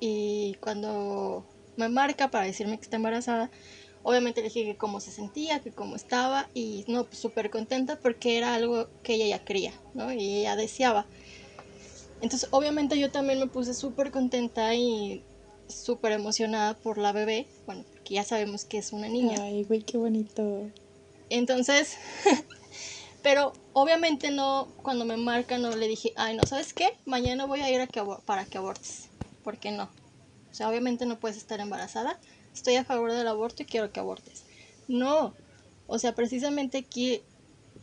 y cuando me marca para decirme que está embarazada, obviamente le dije que cómo se sentía, que cómo estaba y no, pues súper contenta porque era algo que ella ya quería, ¿no? Y ella deseaba. Entonces obviamente yo también me puse súper contenta y súper emocionada por la bebé, bueno, porque ya sabemos que es una niña. Ay, güey, qué bonito. Entonces, pero obviamente no, cuando me marca no le dije, ay, no, ¿sabes qué? Mañana voy a ir a que para que abortes. ¿Por qué no? O sea, obviamente no puedes estar embarazada. Estoy a favor del aborto y quiero que abortes. No. O sea, precisamente aquí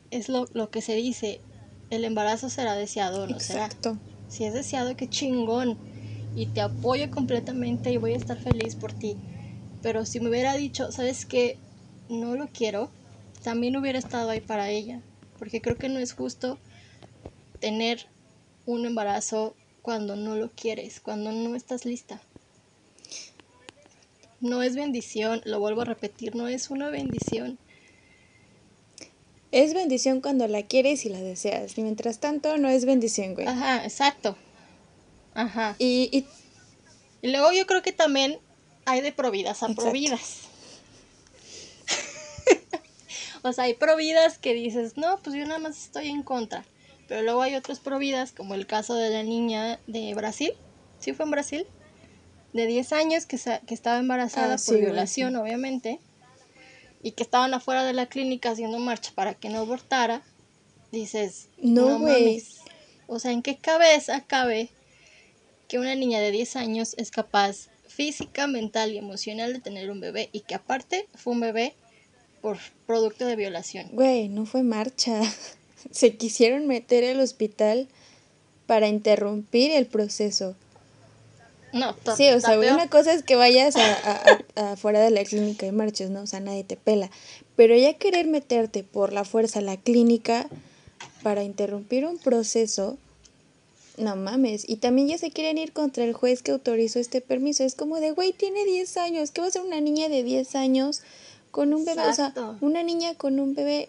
es lo, lo que se dice. El embarazo será deseado o no será. Exacto. Si es deseado, qué chingón. Y te apoyo completamente y voy a estar feliz por ti. Pero si me hubiera dicho, ¿sabes qué? No lo quiero, también hubiera estado ahí para ella. Porque creo que no es justo tener un embarazo cuando no lo quieres, cuando no estás lista. No es bendición, lo vuelvo a repetir, no es una bendición. Es bendición cuando la quieres y la deseas. Y mientras tanto, no es bendición, güey. Ajá, exacto. Ajá. Y, y Y luego yo creo que también hay de providas a Exacto. providas. O sea, hay providas que dices, no, pues yo nada más estoy en contra. Pero luego hay otros providas, como el caso de la niña de Brasil. ¿Sí fue en Brasil? De 10 años que, que estaba embarazada Ah, por violación, sí. obviamente. Y que estaban afuera de la clínica haciendo marcha para que no abortara. Dices, No, güey. mames. O sea, ¿en qué cabeza cabe que una niña de 10 años es capaz física, mental y emocional de tener un bebé y que aparte fue un bebé por producto de violación. güey, no fue marcha. se quisieron meter al hospital para interrumpir el proceso. No, Sí, o sea, una cosa es que vayas a, fuera de la clínica y marches, ¿no? O sea, nadie te pela. Pero ya querer meterte por la fuerza a la clínica para interrumpir un proceso, no mames. Y también ya se quieren ir contra el juez que autorizó este permiso. Es como de, güey, tiene 10 años. ¿Qué va a ser una niña de 10 años con un bebé? O sea, una niña con un bebé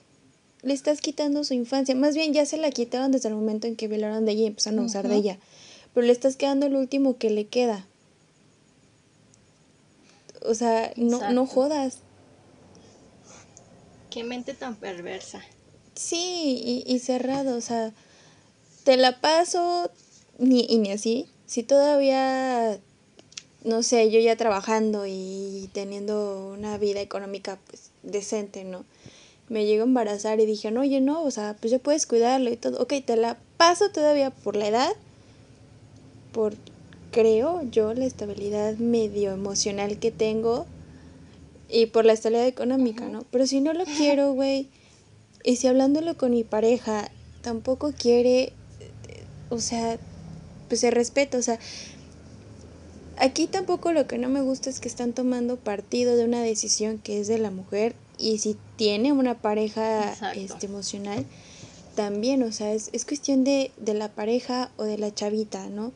le estás quitando su infancia. Más bien ya se la quitaron desde el momento en que violaron de ella y empezaron a usar de ella pero le estás quedando el último que le queda. O sea, no, no jodas. Qué mente tan perversa. Sí, y, y cerrado, o sea, te la paso ni, y ni así. Si todavía, no sé, yo ya trabajando y teniendo una vida económica pues decente, ¿no? Me llego a embarazar y dije, no, oye, no, o sea, pues ya puedes cuidarlo y todo. Ok, te la paso todavía por la edad, por, creo yo, la estabilidad medio emocional que tengo y por la estabilidad económica, ¿no? Pero si no lo quiero, güey, y si hablándolo con mi pareja tampoco quiere, o sea, pues se respeta, o sea, aquí tampoco lo que no me gusta es que están tomando partido de una decisión que es de la mujer y si tiene una pareja este, emocional, también, o sea, es, es cuestión de, de la pareja o de la chavita, ¿no?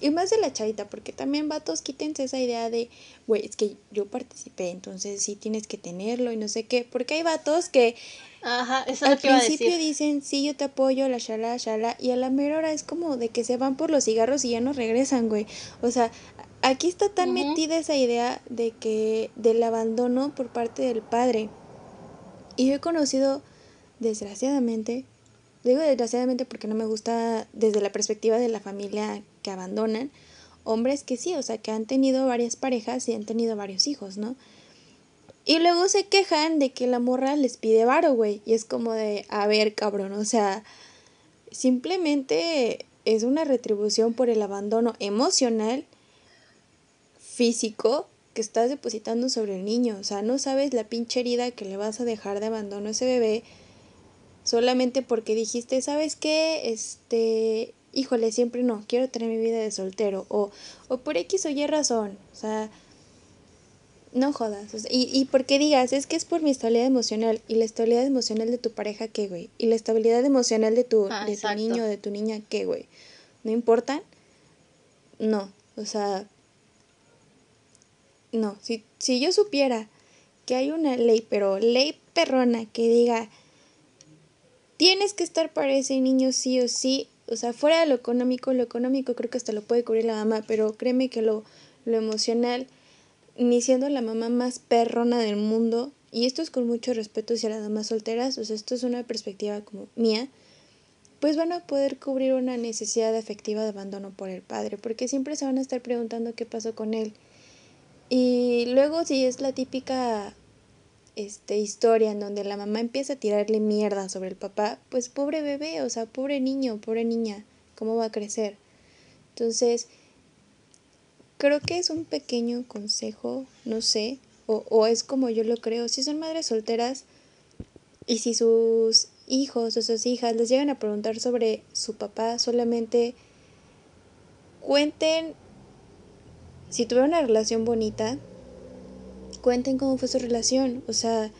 Y más de la chavita, porque también vatos quítense esa idea de, güey, es que yo participé, entonces sí tienes que tenerlo y no sé qué. Porque hay vatos que Ajá, eso al principio dicen, sí, yo te apoyo, la shala, shala, y a la mera hora es como de que se van por los cigarros y ya no regresan, güey. O sea, aquí está tan metida esa idea de que, del abandono por parte del padre. Y yo he conocido, desgraciadamente, digo desgraciadamente porque no me gusta desde la perspectiva de la familia que abandonan, hombres que sí, o sea, que han tenido varias parejas y han tenido varios hijos, ¿no? Y luego se quejan de que la morra les pide varo, güey. Y es como de, a ver, cabrón, o sea, simplemente es una retribución por el abandono emocional, físico, que estás depositando sobre el niño. O sea, no sabes la pinche herida que le vas a dejar de abandono a ese bebé solamente porque dijiste, ¿sabes qué? Este, híjole, siempre no, quiero tener mi vida de soltero, o, o por X o Y razón, o sea, no jodas, y, y porque digas, es que es por mi estabilidad emocional, y la estabilidad emocional de tu pareja, ¿qué, güey? Y la estabilidad emocional de tu, ah, de tu niño, de tu niña, ¿qué, güey? ¿No importan? No, o sea, no, si, si yo supiera que hay una ley, pero ley perrona que diga, tienes que estar para ese niño sí o sí, o sea, fuera de lo económico, lo económico creo que hasta lo puede cubrir la mamá, pero créeme que lo, lo emocional, ni siendo la mamá más perrona del mundo, y esto es con mucho respeto hacia las mamás solteras, o sea, esto es una perspectiva como mía, pues van a poder cubrir una necesidad afectiva de abandono por el padre, porque siempre se van a estar preguntando qué pasó con él. Y luego si es la típica este, historia en donde la mamá empieza a tirarle mierda sobre el papá, pues pobre bebé, o sea, pobre niño, pobre niña, ¿cómo va a crecer? Entonces, creo que es un pequeño consejo, no sé, o, o es como yo lo creo, si son madres solteras y si sus hijos o sus hijas les llegan a preguntar sobre su papá, solamente cuenten si tuvieron una relación bonita, cuenten cómo fue su relación, o sea,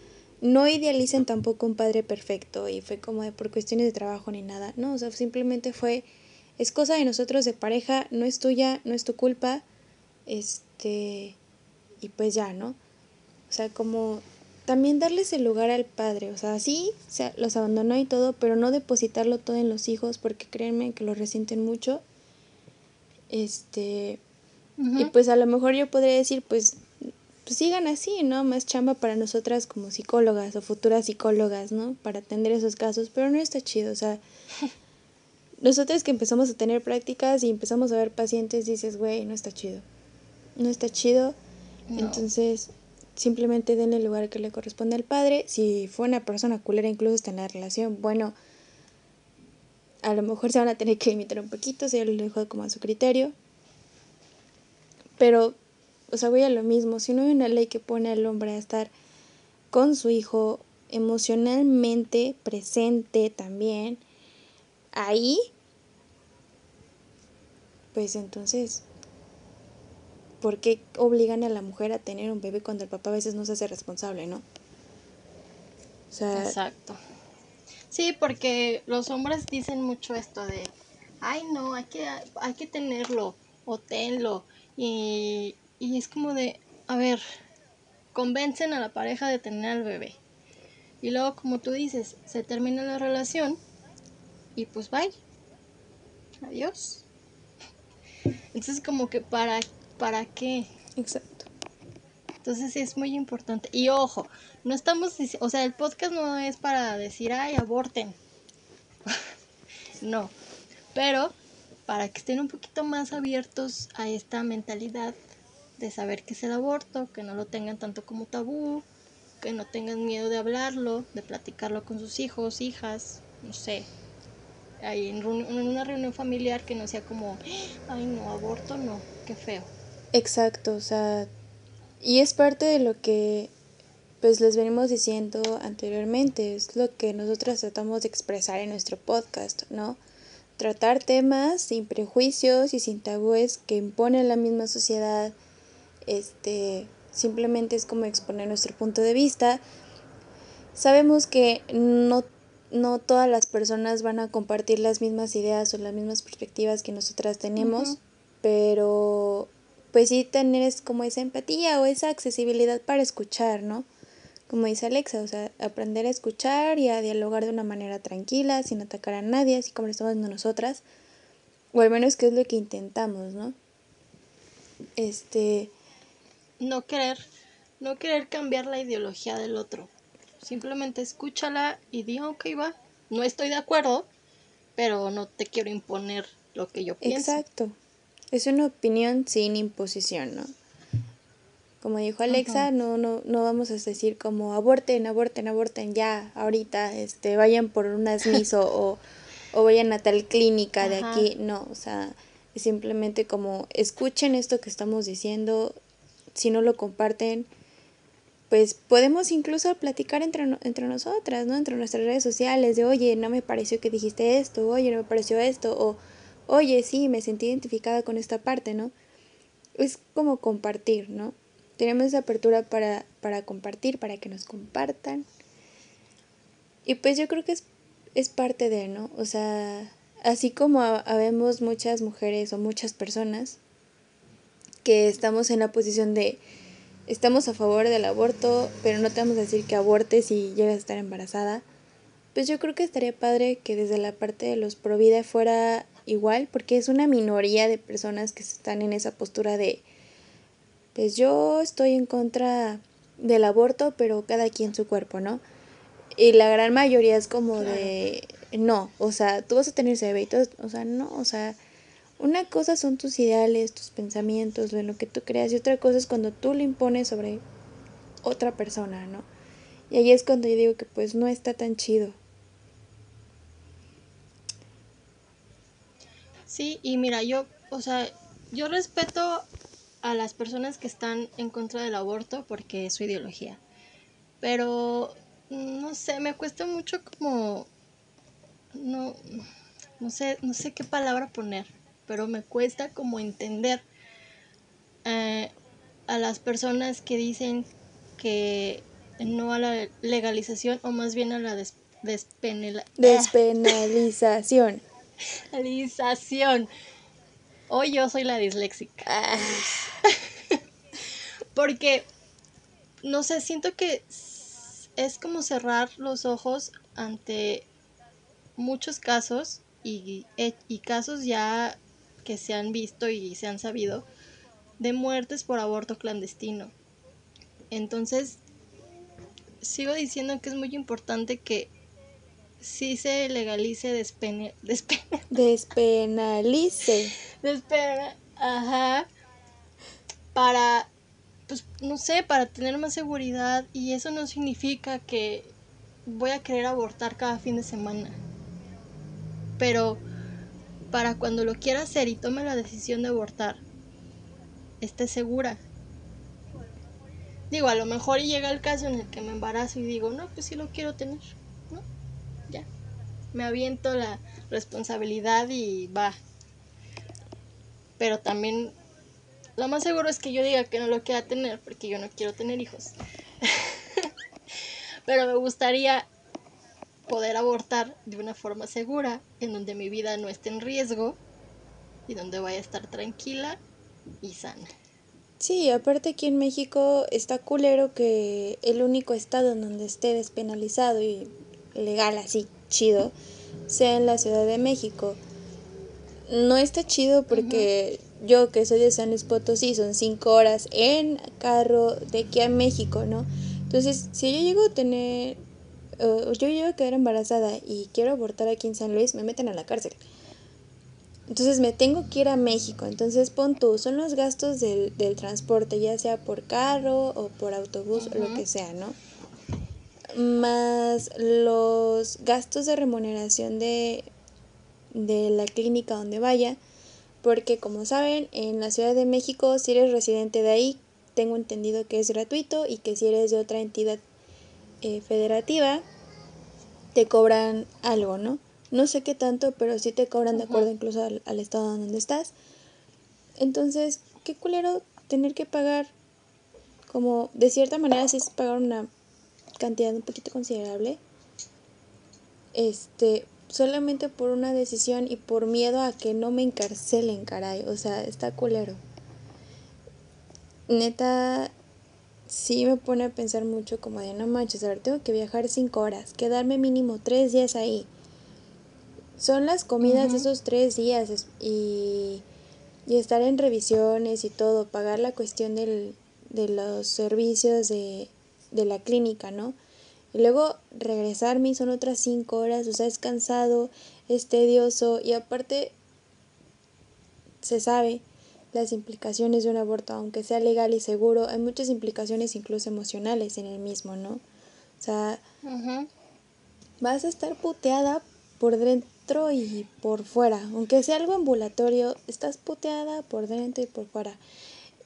no idealicen tampoco un padre perfecto y fue como de por cuestiones de trabajo ni nada, no, o sea, simplemente fue, es cosa de nosotros de pareja, no es tuya, no es tu culpa, este, y pues ya, ¿no? O sea, como también darles el lugar al padre, o sea, sí, o los abandonó y todo, pero no depositarlo todo en los hijos porque créanme que lo resienten mucho. Este, y pues a lo mejor yo podría decir, pues pues sigan así, ¿no? Más chamba para nosotras como psicólogas o futuras psicólogas, ¿no? Para atender esos casos, pero no está chido, o sea, nosotros que empezamos a tener prácticas y empezamos a ver pacientes, dices, güey, no está chido, no está chido, entonces simplemente den el lugar que le corresponde al padre, si fue una persona culera incluso está en la relación, bueno, a lo mejor se van a tener que limitar un poquito, si yo lo dejo como a su criterio, pero o sea, voy a lo mismo, si no hay una ley que pone al hombre a estar con su hijo emocionalmente presente también ahí, pues entonces, ¿por qué obligan a la mujer a tener un bebé cuando el papá a veces no se hace responsable, no? O sea, Exacto. Sí, porque los hombres dicen mucho esto de, ay no, hay que, hay que tenerlo o tenlo. Y, y es como de, a ver, convencen a la pareja de tener al bebé. Y luego, como tú dices, se termina la relación y pues bye. Adiós. Entonces, como que para, ¿para qué? Exacto. Entonces sí es muy importante. Y ojo, no estamos, o sea, el podcast no es para decir, ay, aborten. no. Pero para que estén un poquito más abiertos a esta mentalidad de saber qué es el aborto, que no lo tengan tanto como tabú, que no tengan miedo de hablarlo, de platicarlo con sus hijos, hijas, no sé. Ahí en, una reunión familiar que no sea como, ay no, aborto no, qué feo. Exacto, o sea, y es parte de lo que pues les venimos diciendo anteriormente, es lo que nosotros tratamos de expresar en nuestro podcast, ¿no? Tratar temas sin prejuicios y sin tabúes que impone la misma sociedad, este, simplemente es como exponer nuestro punto de vista. Sabemos que no, no todas las personas van a compartir las mismas ideas o las mismas perspectivas que nosotras tenemos, pero pues sí tener como esa empatía o esa accesibilidad para escuchar, ¿no? Como dice Alexa, o sea, aprender a escuchar y a dialogar de una manera tranquila, sin atacar a nadie, así como lo estamos haciendo nosotras, o al menos que es lo que intentamos, ¿no? Este, no querer, no querer cambiar la ideología del otro. Simplemente escúchala y di, ok, va, no estoy de acuerdo, pero no te quiero imponer lo que yo pienso. Exacto. Es una opinión sin imposición, ¿no? Como dijo Alexa, no, no, no vamos a decir como aborten, aborten, aborten ya, ahorita, este, vayan por un asmiso o, o vayan a tal clínica de aquí. No, o sea, simplemente como escuchen esto que estamos diciendo, si no lo comparten, pues podemos incluso platicar entre, entre nosotras, ¿no? Entre nuestras redes sociales, de oye, no me pareció que dijiste esto, oye, no me pareció esto, o oye, sí, me sentí identificada con esta parte, ¿no? Es como compartir, ¿no? Tenemos esa apertura para, para compartir, para que nos compartan. Y pues yo creo que es, es parte de, ¿no? O sea, así como habemos muchas mujeres o muchas personas que estamos en la posición de estamos a favor del aborto, pero no te vamos a decir que abortes si llegas a estar embarazada. Pues yo creo que estaría padre que desde la parte de los pro vida fuera igual, porque es una minoría de personas que están en esa postura de pues yo estoy en contra del aborto, pero cada quien su cuerpo, ¿no? Y la gran mayoría es como de no, o sea, tú vas a tener ese bebé y todo, o sea, no, o sea, una cosa son tus ideales, tus pensamientos, lo que tú creas, y otra cosa es cuando tú lo impones sobre otra persona, ¿no? Y ahí es cuando yo digo que pues no está tan chido. Sí, y mira, yo, o sea, yo respeto a las personas que están en contra del aborto porque es su ideología. Pero, no sé, me cuesta mucho como, no, no sé, no sé qué palabra poner pero me cuesta como entender eh, a las personas que dicen que no a la legalización o más bien a la despenalización. Legalización. Hoy yo soy la disléxica. Ah. Porque, no sé, siento que es como cerrar los ojos ante muchos casos y, y casos ya que se han visto y se han sabido de muertes por aborto clandestino. Entonces, sigo diciendo que es muy importante que si se legalice despene, despenalice. Despena, ajá. Para, pues, no sé, para tener más seguridad. Y eso no significa que voy a querer abortar cada fin de semana. Pero para cuando lo quiera hacer y tome la decisión de abortar, esté segura. Digo, a lo mejor llega el caso en el que me embarazo y digo, no, pues sí lo quiero tener. Me aviento la responsabilidad y va. Pero también lo más seguro es que yo diga que no lo quiera tener porque yo no quiero tener hijos. Pero me gustaría poder abortar de una forma segura, en donde mi vida no esté en riesgo y donde vaya a estar tranquila y sana. Sí, aparte aquí en México está culero que el único estado en donde esté despenalizado y legal así, chido, sea en la Ciudad de México. No está chido porque yo que soy de San Luis Potosí son cinco horas en carro de aquí a México, ¿no? Entonces, si yo llego a tener, yo llego a quedar embarazada y quiero abortar aquí en San Luis, me meten a la cárcel. Entonces me tengo que ir a México. Entonces pon tú, son los gastos del, del transporte, ya sea por carro o por autobús o lo que sea, ¿no? Más los gastos de remuneración de, de la clínica donde vaya. Porque como saben, en la Ciudad de México, si eres residente de ahí, tengo entendido que es gratuito y que si eres de otra entidad eh, federativa, te cobran algo, ¿no? No sé qué tanto, pero sí te cobran de acuerdo incluso al, estado donde estás. Entonces, qué culero tener que pagar, como de cierta manera sí es pagar una cantidad un poquito considerable, este, solamente por una decisión y por miedo a que no me encarcelen, caray. O sea, está culero. Neta, sí me pone a pensar mucho como de no manches, a ver, tengo que viajar cinco horas, quedarme mínimo tres días ahí son las comidas de esos tres días y, y, estar en revisiones y todo, pagar la cuestión del, de los servicios de, de la clínica, ¿no? Y luego regresarme son otras cinco horas, o sea, es cansado, es tedioso y aparte se sabe las implicaciones de un aborto, aunque sea legal y seguro, hay muchas implicaciones incluso emocionales en el mismo, ¿no? O sea, vas a estar puteada por dentro y por fuera. Aunque sea algo ambulatorio, estás puteada por dentro y por fuera.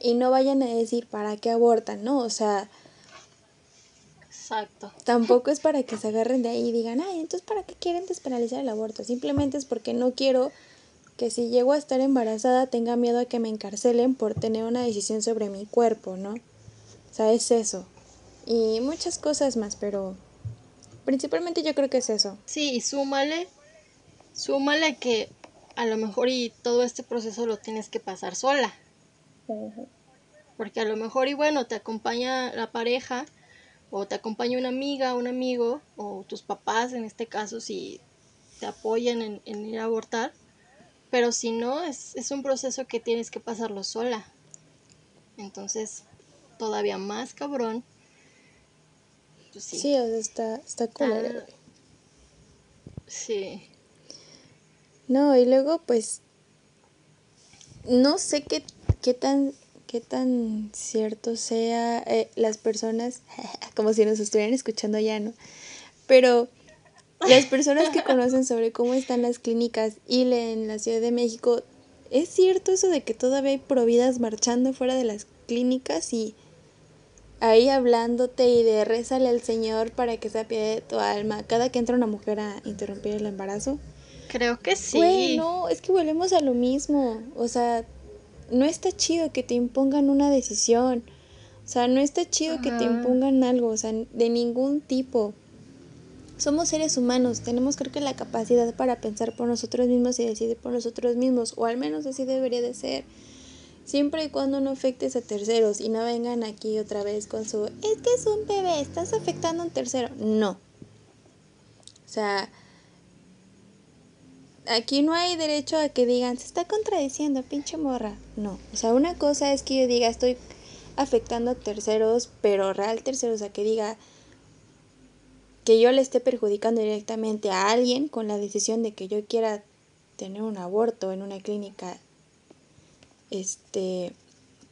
Y no vayan a decir para qué abortan, ¿no? O sea... Exacto. Tampoco es para que se agarren de ahí y digan, ay, entonces ¿para qué quieren despenalizar el aborto? Simplemente es porque no quiero que si llego a estar embarazada tenga miedo a que me encarcelen por tener una decisión sobre mi cuerpo, ¿no? O sea, es eso. Y muchas cosas más, pero principalmente yo creo que es eso. Sí, y súmale Súmale que a lo mejor y todo este proceso lo tienes que pasar sola. Porque a lo mejor y bueno, te acompaña la pareja o te acompaña una amiga, un amigo o tus papás en este caso si te apoyan en, ir a abortar. Pero si no, es, un proceso que tienes que pasarlo sola. Entonces, todavía más cabrón. Pues sí. sí, está, está cool. Sí. No, y luego pues no sé qué, qué tan qué tan cierto sea eh, las personas, como si nos estuvieran escuchando ya, ¿no? Pero las personas que conocen sobre cómo están las clínicas y en la Ciudad de México, ¿es cierto eso de que todavía hay providas marchando fuera de las clínicas y ahí hablándote y de rezale al Señor para que se apiade de tu alma cada que entra una mujer a interrumpir el embarazo? Creo que sí. Bueno, es que volvemos a lo mismo. O sea, no está chido que te impongan una decisión. O sea, no está chido que te impongan algo, o sea, de ningún tipo. Somos seres humanos, tenemos creo que la capacidad para pensar por nosotros mismos y decidir por nosotros mismos, o al menos así debería de ser. Siempre y cuando no afectes a terceros y no vengan aquí otra vez con su, es que es un bebé, estás afectando a un tercero. No. O sea, aquí no hay derecho a que digan, se está contradiciendo, pinche morra. No, o sea, una cosa es que yo diga, estoy afectando a terceros, pero real terceros, o sea, que diga que yo le esté perjudicando directamente a alguien con la decisión de que yo quiera tener un aborto en una clínica este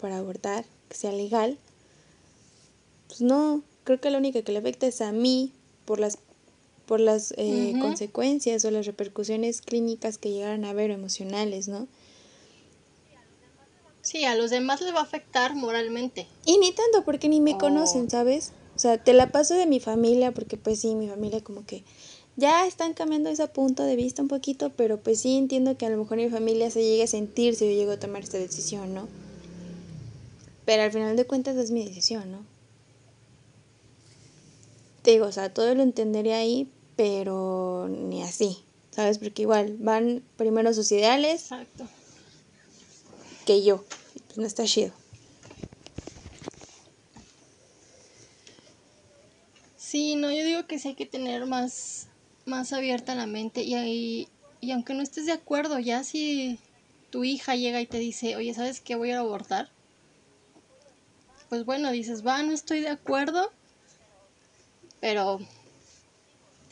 para abortar, que sea legal. Pues no, creo que lo único que le afecta es a mí por las por las eh, consecuencias o las repercusiones clínicas que llegaran a ver emocionales, ¿no? Sí, a los demás les va a afectar moralmente. Y ni tanto, porque ni me Oh. conocen, ¿sabes? O sea, te la paso de mi familia, porque pues sí, mi familia como que ya están cambiando ese punto de vista un poquito, pero pues sí entiendo que a lo mejor mi familia se llegue a sentir si yo llego a tomar esta decisión, ¿no? Pero al final de cuentas es mi decisión, ¿no? Te digo, o sea, todo lo entendería ahí, pero ni así, ¿sabes? Porque igual van primero sus ideales Exacto. que yo. Pues no está chido. Sí, no, yo digo que sí hay que tener más, más abierta la mente y, ahí- y aunque no estés de acuerdo, ya si tu hija llega y te dice, oye, ¿sabes qué? Voy a abortar. Pues bueno, dices, va, no estoy de acuerdo, pero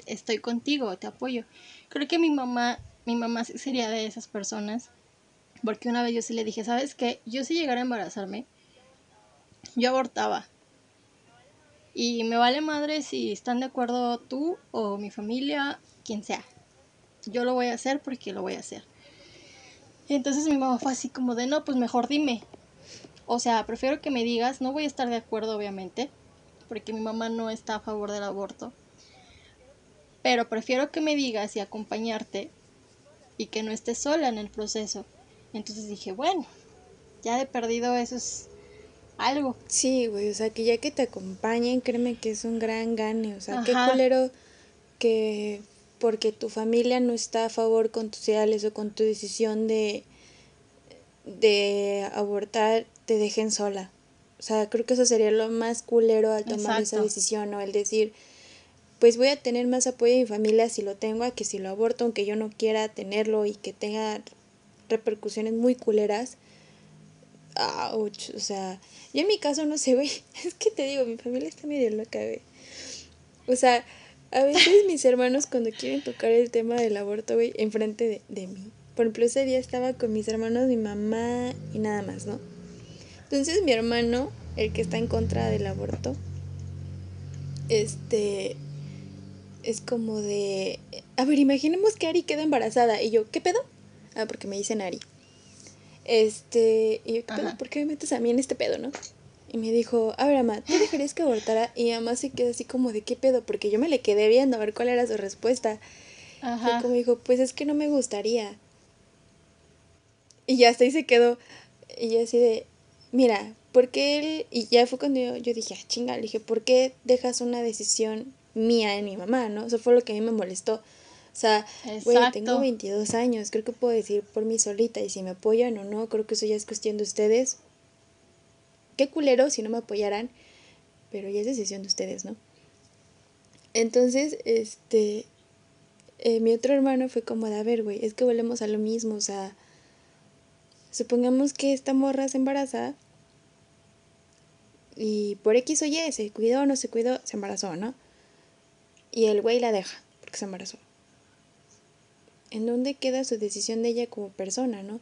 estoy contigo, te apoyo. Creo que mi mamá, mi mamá sería de esas personas, porque una vez yo sí le dije, ¿sabes qué? Yo si llegara a embarazarme, yo abortaba. Y me vale madre si están de acuerdo tú o mi familia, quien sea. Yo lo voy a hacer porque lo voy a hacer. Entonces mi mamá fue así como de, no, pues mejor dime. O sea, prefiero que me digas, no voy a estar de acuerdo obviamente, porque mi mamá no está a favor del aborto. Pero prefiero que me digas y acompañarte y que no estés sola en el proceso. Entonces dije, bueno, ya de perdido eso es algo. Sí, güey, o sea, que ya que te acompañen, créeme que es un gran gane. O sea, qué Ajá. culero que porque tu familia no está a favor con tus ideales o con tu decisión de, de abortar, te dejen sola. O sea, creo que eso sería lo más culero al tomar esa decisión, ¿no? El decir, pues voy a tener más apoyo de mi familia si lo tengo a que si lo aborto, aunque yo no quiera tenerlo y que tenga repercusiones muy culeras. Ouch, o sea, yo en mi caso no sé, güey. Es que te digo, mi familia está medio loca, güey. O sea, a veces mis hermanos cuando quieren tocar el tema del aborto, güey, enfrente de, de mí. Por ejemplo, ese día estaba con mis hermanos, mi mamá y nada más, ¿no? Entonces mi hermano, el que está en contra del aborto, este, es como de, a ver, imaginemos que Ari queda embarazada y yo, ¿qué pedo? Ah, porque me dicen Ari. Este, y yo, ¿qué pedo? ¿Por qué me metes a mí en este pedo, no? Y me dijo, a ver, mamá, ¿tú dejarías que abortara? Y mamá se quedó así como de, ¿qué pedo? Porque yo me le quedé viendo a ver cuál era su respuesta. Ajá. como dijo, pues es que no me gustaría. Y ya hasta ahí se quedó. Y yo así de, mira, ¿por qué él? Y ya fue cuando yo, yo dije, ah, chinga, le dije, ¿por qué dejas una decisión mía en mi mamá, no? Eso fue lo que a mí me molestó. O sea, güey, tengo 22 años, creo que puedo decir por mí solita. Y si me apoyan o no, creo que eso ya es cuestión de ustedes. Qué culero si no me apoyaran, pero ya es decisión de ustedes, ¿no? Entonces, este, eh, mi otro hermano fue como de, a ver, güey, es que volvemos a lo mismo, o sea, supongamos que esta morra se embaraza y por X o Y se cuidó o no se cuidó, se embarazó, ¿no? Y el güey la deja porque se embarazó. ¿En dónde queda su decisión de ella como persona, no?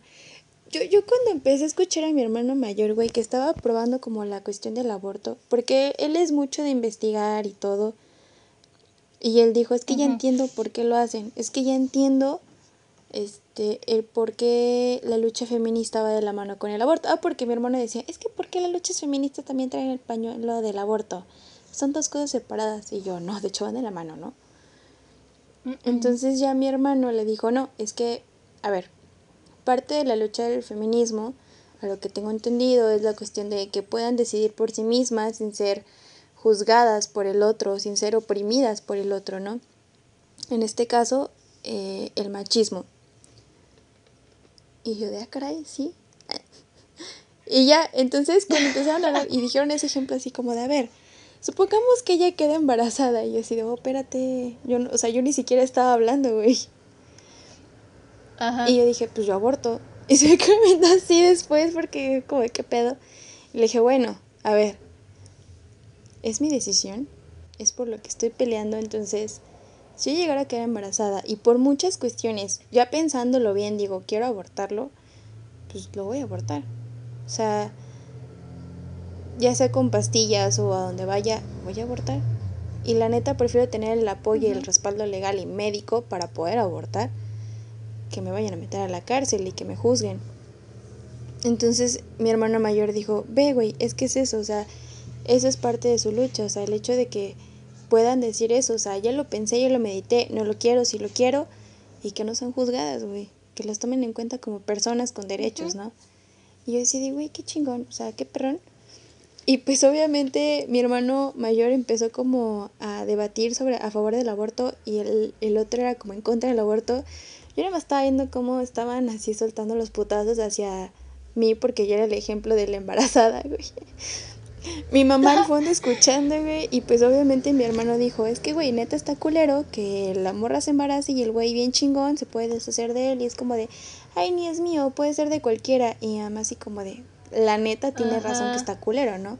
Yo, yo cuando empecé a escuchar a mi hermano mayor, güey, que estaba probando como la cuestión del aborto, porque él es mucho de investigar y todo, y él dijo, es que ya entiendo por qué lo hacen, es que ya entiendo este el por qué la lucha feminista va de la mano con el aborto. Ah, porque mi hermano decía, es que por qué las luchas feministas también traen el pañuelo del aborto. Son dos cosas separadas. Y yo, no, de hecho van de la mano, ¿no? Mm, mm. Entonces ya mi hermano le dijo, no, es que, a ver, parte de la lucha del feminismo, a lo que tengo entendido, es la cuestión de que puedan decidir por sí mismas sin ser juzgadas por el otro, sin ser oprimidas por el otro, ¿no? En este caso, eh, el machismo. Y yo de, ah, caray, sí. Y ya, entonces cuando empezaron a hablar y dijeron ese ejemplo así como de, a ver, supongamos que ella queda embarazada. Y yo así de, oh, espérate. Yo, no- o sea, yo ni siquiera estaba hablando, güey. Ajá. Y yo dije, pues yo aborto. Y se me viendo así después porque como de qué pedo. Y le dije, bueno, a ver, es mi decisión, es por lo que estoy peleando, entonces, si yo llegara a quedar embarazada y por muchas cuestiones, ya pensándolo bien, digo, quiero abortarlo, pues lo voy a abortar. O sea, ya sea con pastillas o a donde vaya, voy a abortar. Y la neta prefiero tener el apoyo y el respaldo legal y médico para poder abortar que me vayan a meter a la cárcel y que me juzguen. Entonces mi hermano mayor dijo, ve, güey, es que es eso, o sea, eso es parte de su lucha, o sea, el hecho de que puedan decir eso, o sea, ya lo pensé, ya lo medité, no lo quiero, si lo quiero, y que no sean juzgadas, güey, que las tomen en cuenta como personas con derechos, ¿no? Y yo decidí, güey, qué chingón, o sea, qué perrón. Y pues obviamente mi hermano mayor empezó como a debatir sobre a favor del aborto y el, el otro era como en contra del aborto. Yo nada más estaba viendo cómo estaban así soltando los putazos hacia mí porque yo era el ejemplo de la embarazada, güey. Mi mamá al fondo escuchando, güey, y pues obviamente mi hermano dijo, es que, güey, neta está culero que la morra se embarace y el güey bien chingón se puede deshacer de él y es como de, ay, ni es mío, puede ser de cualquiera. Y además así como de, la neta tiene razón que está culero, ¿no?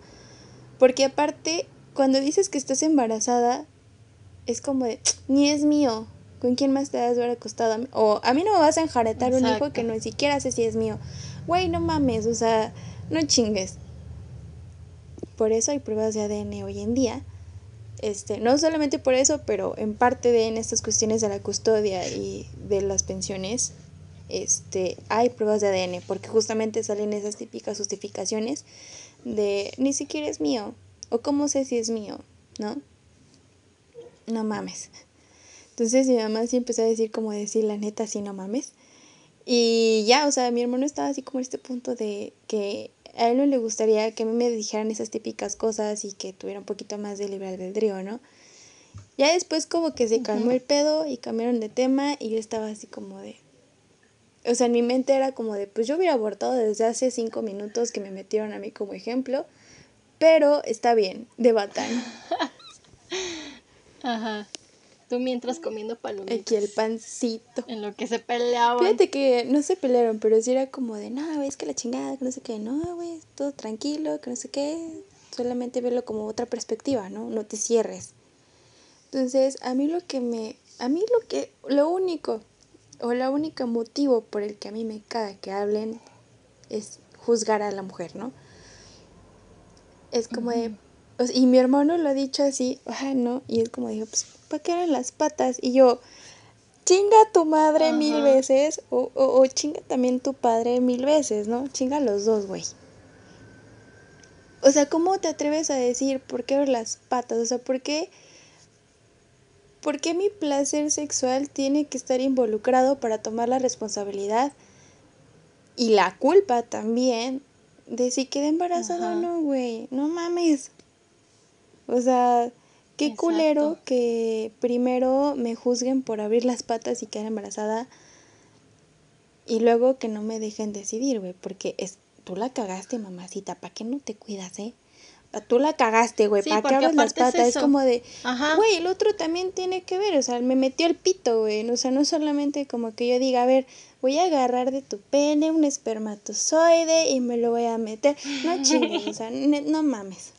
Porque aparte, cuando dices que estás embarazada, es como de, ni es mío, ¿con quién más te vas a ver acostado? O a mí no me vas a enjaretar un hijo que no ni siquiera sé si es mío. Güey, no mames, o sea, no chingues. Por eso hay pruebas de ADN hoy en día. Este, no solamente por eso, pero en parte de en estas cuestiones de la custodia y de las pensiones, este, hay pruebas de ADN, porque justamente salen esas típicas justificaciones de ni siquiera es mío, o cómo sé si es mío, ¿no? No mames. Entonces mi mamá sí empezó a decir como decir la neta, sí, no mames. Y ya, o sea, mi hermano estaba así como en este punto de que a él no le gustaría que a mí me dijeran esas típicas cosas y que tuviera un poquito más de libre albedrío, ¿no? Ya después como que se calmó el pedo y cambiaron de tema y yo estaba así como de... O sea, en mi mente era como de, pues yo hubiera abortado desde hace cinco minutos que me metieron a mí como ejemplo, pero está bien, debatan. Ajá. Tú mientras comiendo palomitas. Aquí el pancito. En lo que se peleaban. Fíjate que no se pelearon, pero sí era como de, no, güey, es que la chingada, que no sé qué, no, güey, todo tranquilo, que no sé qué. Solamente verlo como otra perspectiva, ¿no? No te cierres. Entonces, a mí lo que me, a mí lo que, lo único, o la única motivo por el que a mí me caga que hablen es juzgar a la mujer, ¿no? Es como de, y mi hermano lo ha dicho así, ajá, ¿no? Y es como dijo, pues ¿para qué eran las patas? Y yo, chinga tu madre mil veces o, o, chinga también tu padre mil veces, ¿no? Chinga los dos, güey. O sea, ¿cómo te atreves a decir por qué las patas? O sea, ¿por qué, ¿por qué mi placer sexual tiene que estar involucrado para tomar la responsabilidad y la culpa también de si quedé embarazada o no, güey? No mames. O sea, Qué culero que primero me juzguen por abrir las patas y quedar embarazada y luego que no me dejen decidir, güey, porque es tú la cagaste, mamacita, ¿para qué no te cuidas, eh? Tú la cagaste, güey, ¿para qué abres las patas? Es, como de, güey, el otro también tiene que ver, o sea, me metió el pito, güey, o sea, no solamente como que yo diga, a ver, voy a agarrar de tu pene un espermatozoide y me lo voy a meter, no chingues, o sea, no mames.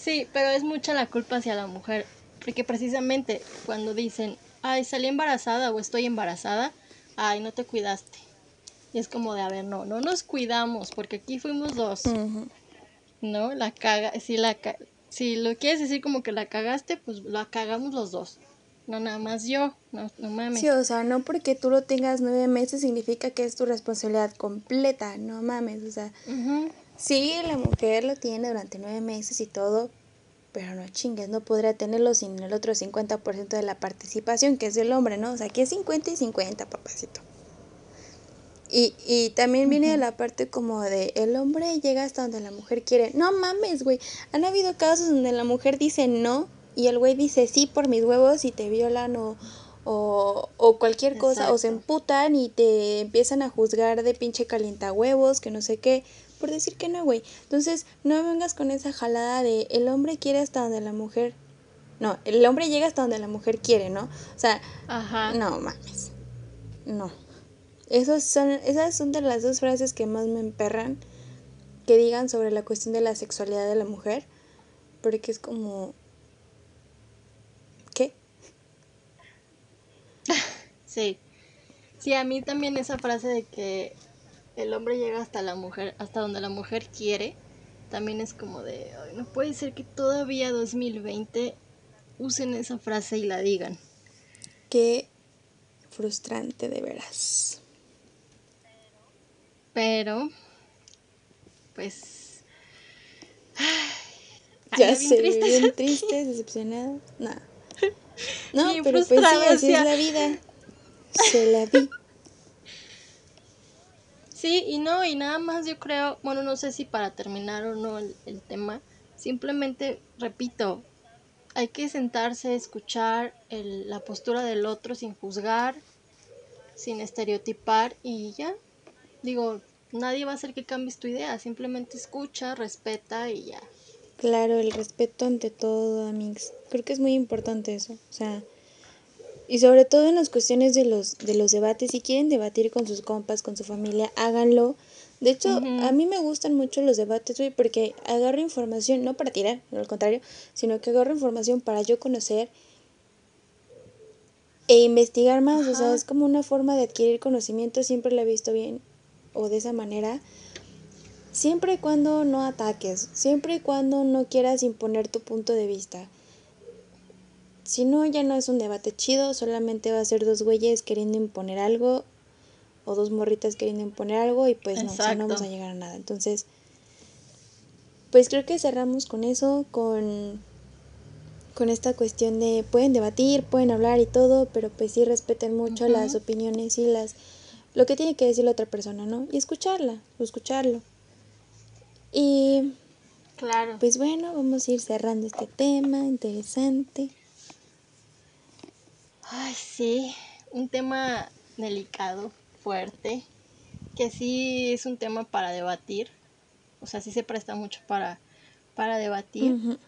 Sí, pero es mucha la culpa hacia la mujer, porque precisamente cuando dicen, ay, salí embarazada o estoy embarazada, ay, no te cuidaste. Y es como de, a ver, no, no nos cuidamos, porque aquí fuimos dos. ¿No? La caga, si, la si lo quieres decir como que la cagaste, pues la cagamos los dos. No nada más yo, no, no mames. Sí, o sea, no porque tú lo tengas nueve meses significa que es tu responsabilidad completa, no mames, o sea. Sí, la mujer lo tiene durante nueve meses y todo, pero no chingues, no podría tenerlo sin el otro 50% de la participación, que es del hombre, ¿no? O sea, aquí es 50 y 50, papacito. Y, y también viene de la parte como de el hombre llega hasta donde la mujer quiere. No mames, güey. Han habido casos donde la mujer dice no y el güey dice sí por mis huevos y te violan o, o, o cualquier cosa, o se emputan y te empiezan a juzgar de pinche calienta huevos, que no sé qué por decir que no, güey. Entonces, no vengas con esa jalada de el hombre quiere hasta donde la mujer. No, el hombre llega hasta donde la mujer quiere, ¿no? O sea, no mames. No. Esos son, esas son de las dos frases que más me emperran que digan sobre la cuestión de la sexualidad de la mujer. Porque es como. ¿Qué? Sí. Sí, a mí también esa frase de que el hombre llega hasta la mujer, hasta donde la mujer quiere, también es como de, no puede ser que todavía 2020 usen esa frase y la digan. Qué frustrante de veras. Pero, pues... ya sé, bien, bien triste, decepcionada. No. No, pero pues sí, así es la vida. Se la vi. Sí, y no, y nada más yo creo, bueno, no sé si para terminar o no el, el tema, simplemente, repito, hay que sentarse, escuchar el, la postura del otro sin juzgar, sin estereotipar y ya. Digo, nadie va a hacer que cambies tu idea, simplemente escucha, respeta y ya. Claro, el respeto ante todo, amigos. Creo que es muy importante eso. O sea, y sobre todo en las cuestiones de los, de los debates, si quieren debatir con sus compas, con su familia, háganlo. De hecho, a mí me gustan mucho los debates, güey, porque agarro información, no para tirar, no al contrario, sino que agarro información para yo conocer e investigar más. O sea, es como una forma de adquirir conocimiento, siempre lo he visto bien o de esa manera. Siempre y cuando no ataques, siempre y cuando no quieras imponer tu punto de vista. Si no, ya no es un debate chido, solamente va a ser dos güeyes queriendo imponer algo o dos morritas queriendo imponer algo y pues no, no vamos a llegar a nada. Entonces, pues creo que cerramos con eso, con, con esta cuestión de pueden debatir, pueden hablar y todo, pero pues sí respeten mucho las opiniones y las lo que tiene que decir la otra persona, ¿no? Y escucharla, o escucharlo. Y claro. Pues bueno, vamos a ir cerrando este tema interesante. Ay, sí, un tema delicado, fuerte, que sí es un tema para debatir. O sea, sí se presta mucho para, para debatir.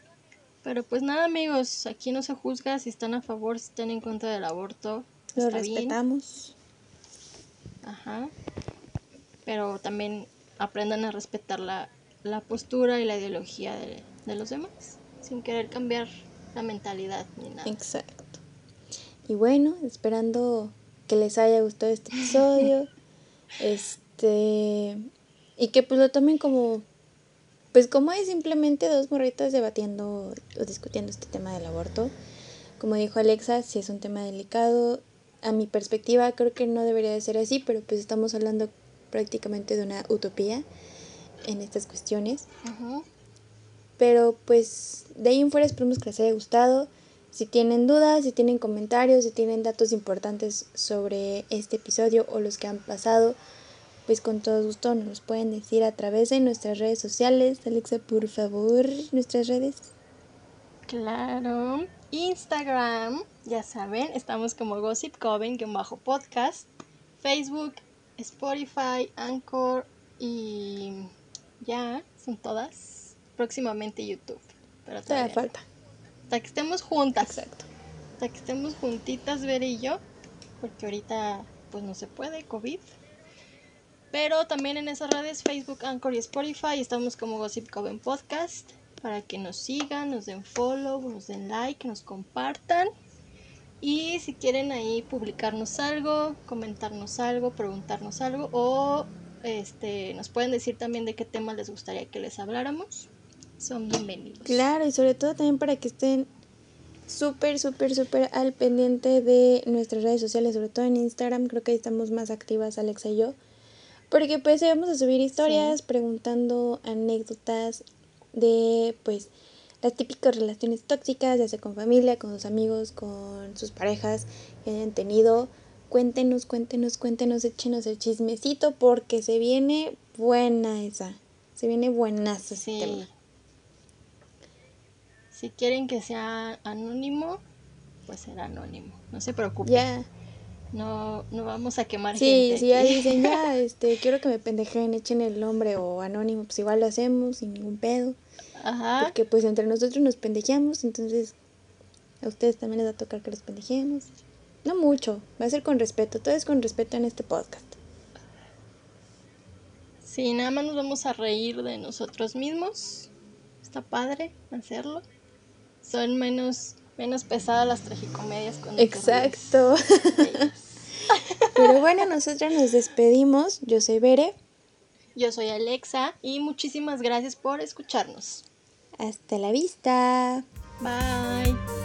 Pero pues nada, amigos, aquí no se juzga si están a favor, si están en contra del aborto. Lo respetamos. Ajá. Pero también aprendan a respetar la, la postura y la ideología de, de, los demás, sin querer cambiar la mentalidad ni nada. Exacto. Y bueno, esperando que les haya gustado este episodio. este. Y que pues lo tomen como. Pues como es simplemente dos morritas debatiendo o discutiendo este tema del aborto. Como dijo Alexa, si es un tema delicado, a mi perspectiva creo que no debería de ser así, pero pues estamos hablando prácticamente de una utopía en estas cuestiones. Pero pues de ahí en fuera esperemos que les haya gustado. Si tienen dudas, si tienen comentarios, si tienen datos importantes sobre este episodio o los que han pasado, pues con todo gusto nos los pueden decir a través de nuestras redes sociales. Alexa, por favor, nuestras redes. Claro. Instagram, ya saben, estamos como Gossip Coven, bajo podcast. Facebook, Spotify, Anchor y ya, son todas. Próximamente YouTube. Pero todavía falta. Hasta que estemos juntas. Exacto. Hasta que estemos juntitas, Ver y yo. Porque ahorita pues no se puede, COVID. Pero también en esas redes, Facebook, Anchor y Spotify, estamos como Gossip Coven Podcast para que nos sigan, nos den follow, nos den like, nos compartan. Y si quieren ahí publicarnos algo, comentarnos algo, preguntarnos algo o este nos pueden decir también de qué tema les gustaría que les habláramos. Son bienvenidos. Claro, y sobre todo también para que estén súper, súper, súper al pendiente de nuestras redes sociales, sobre todo en Instagram, creo que ahí estamos más activas Alexa y yo. Porque pues vamos a subir historias preguntando anécdotas de pues las típicas relaciones tóxicas, ya sea con familia, con sus amigos, con sus parejas que hayan tenido. Cuéntenos, cuéntenos, cuéntenos, échenos el chismecito porque se viene buena esa. Se viene buenazo ese tema. Si quieren que sea anónimo, pues será anónimo. No se preocupen. Ya. No, no vamos a quemar sí, gente. Sí, ya dicen, ya, este, quiero que me pendejen, echen el nombre o anónimo, pues igual lo hacemos sin ningún pedo. Ajá. Porque pues entre nosotros nos pendejamos, entonces a ustedes también les va a tocar que los pendejemos. No mucho, va a ser con respeto, todo es con respeto en este podcast. Sí, nada más nos vamos a reír de nosotros mismos. Está padre hacerlo. Son menos menos pesadas las tragicomedias con Exacto. Pero bueno, nosotros nos despedimos. Yo soy Bere. Yo soy Alexa y muchísimas gracias por escucharnos. Hasta la vista. Bye.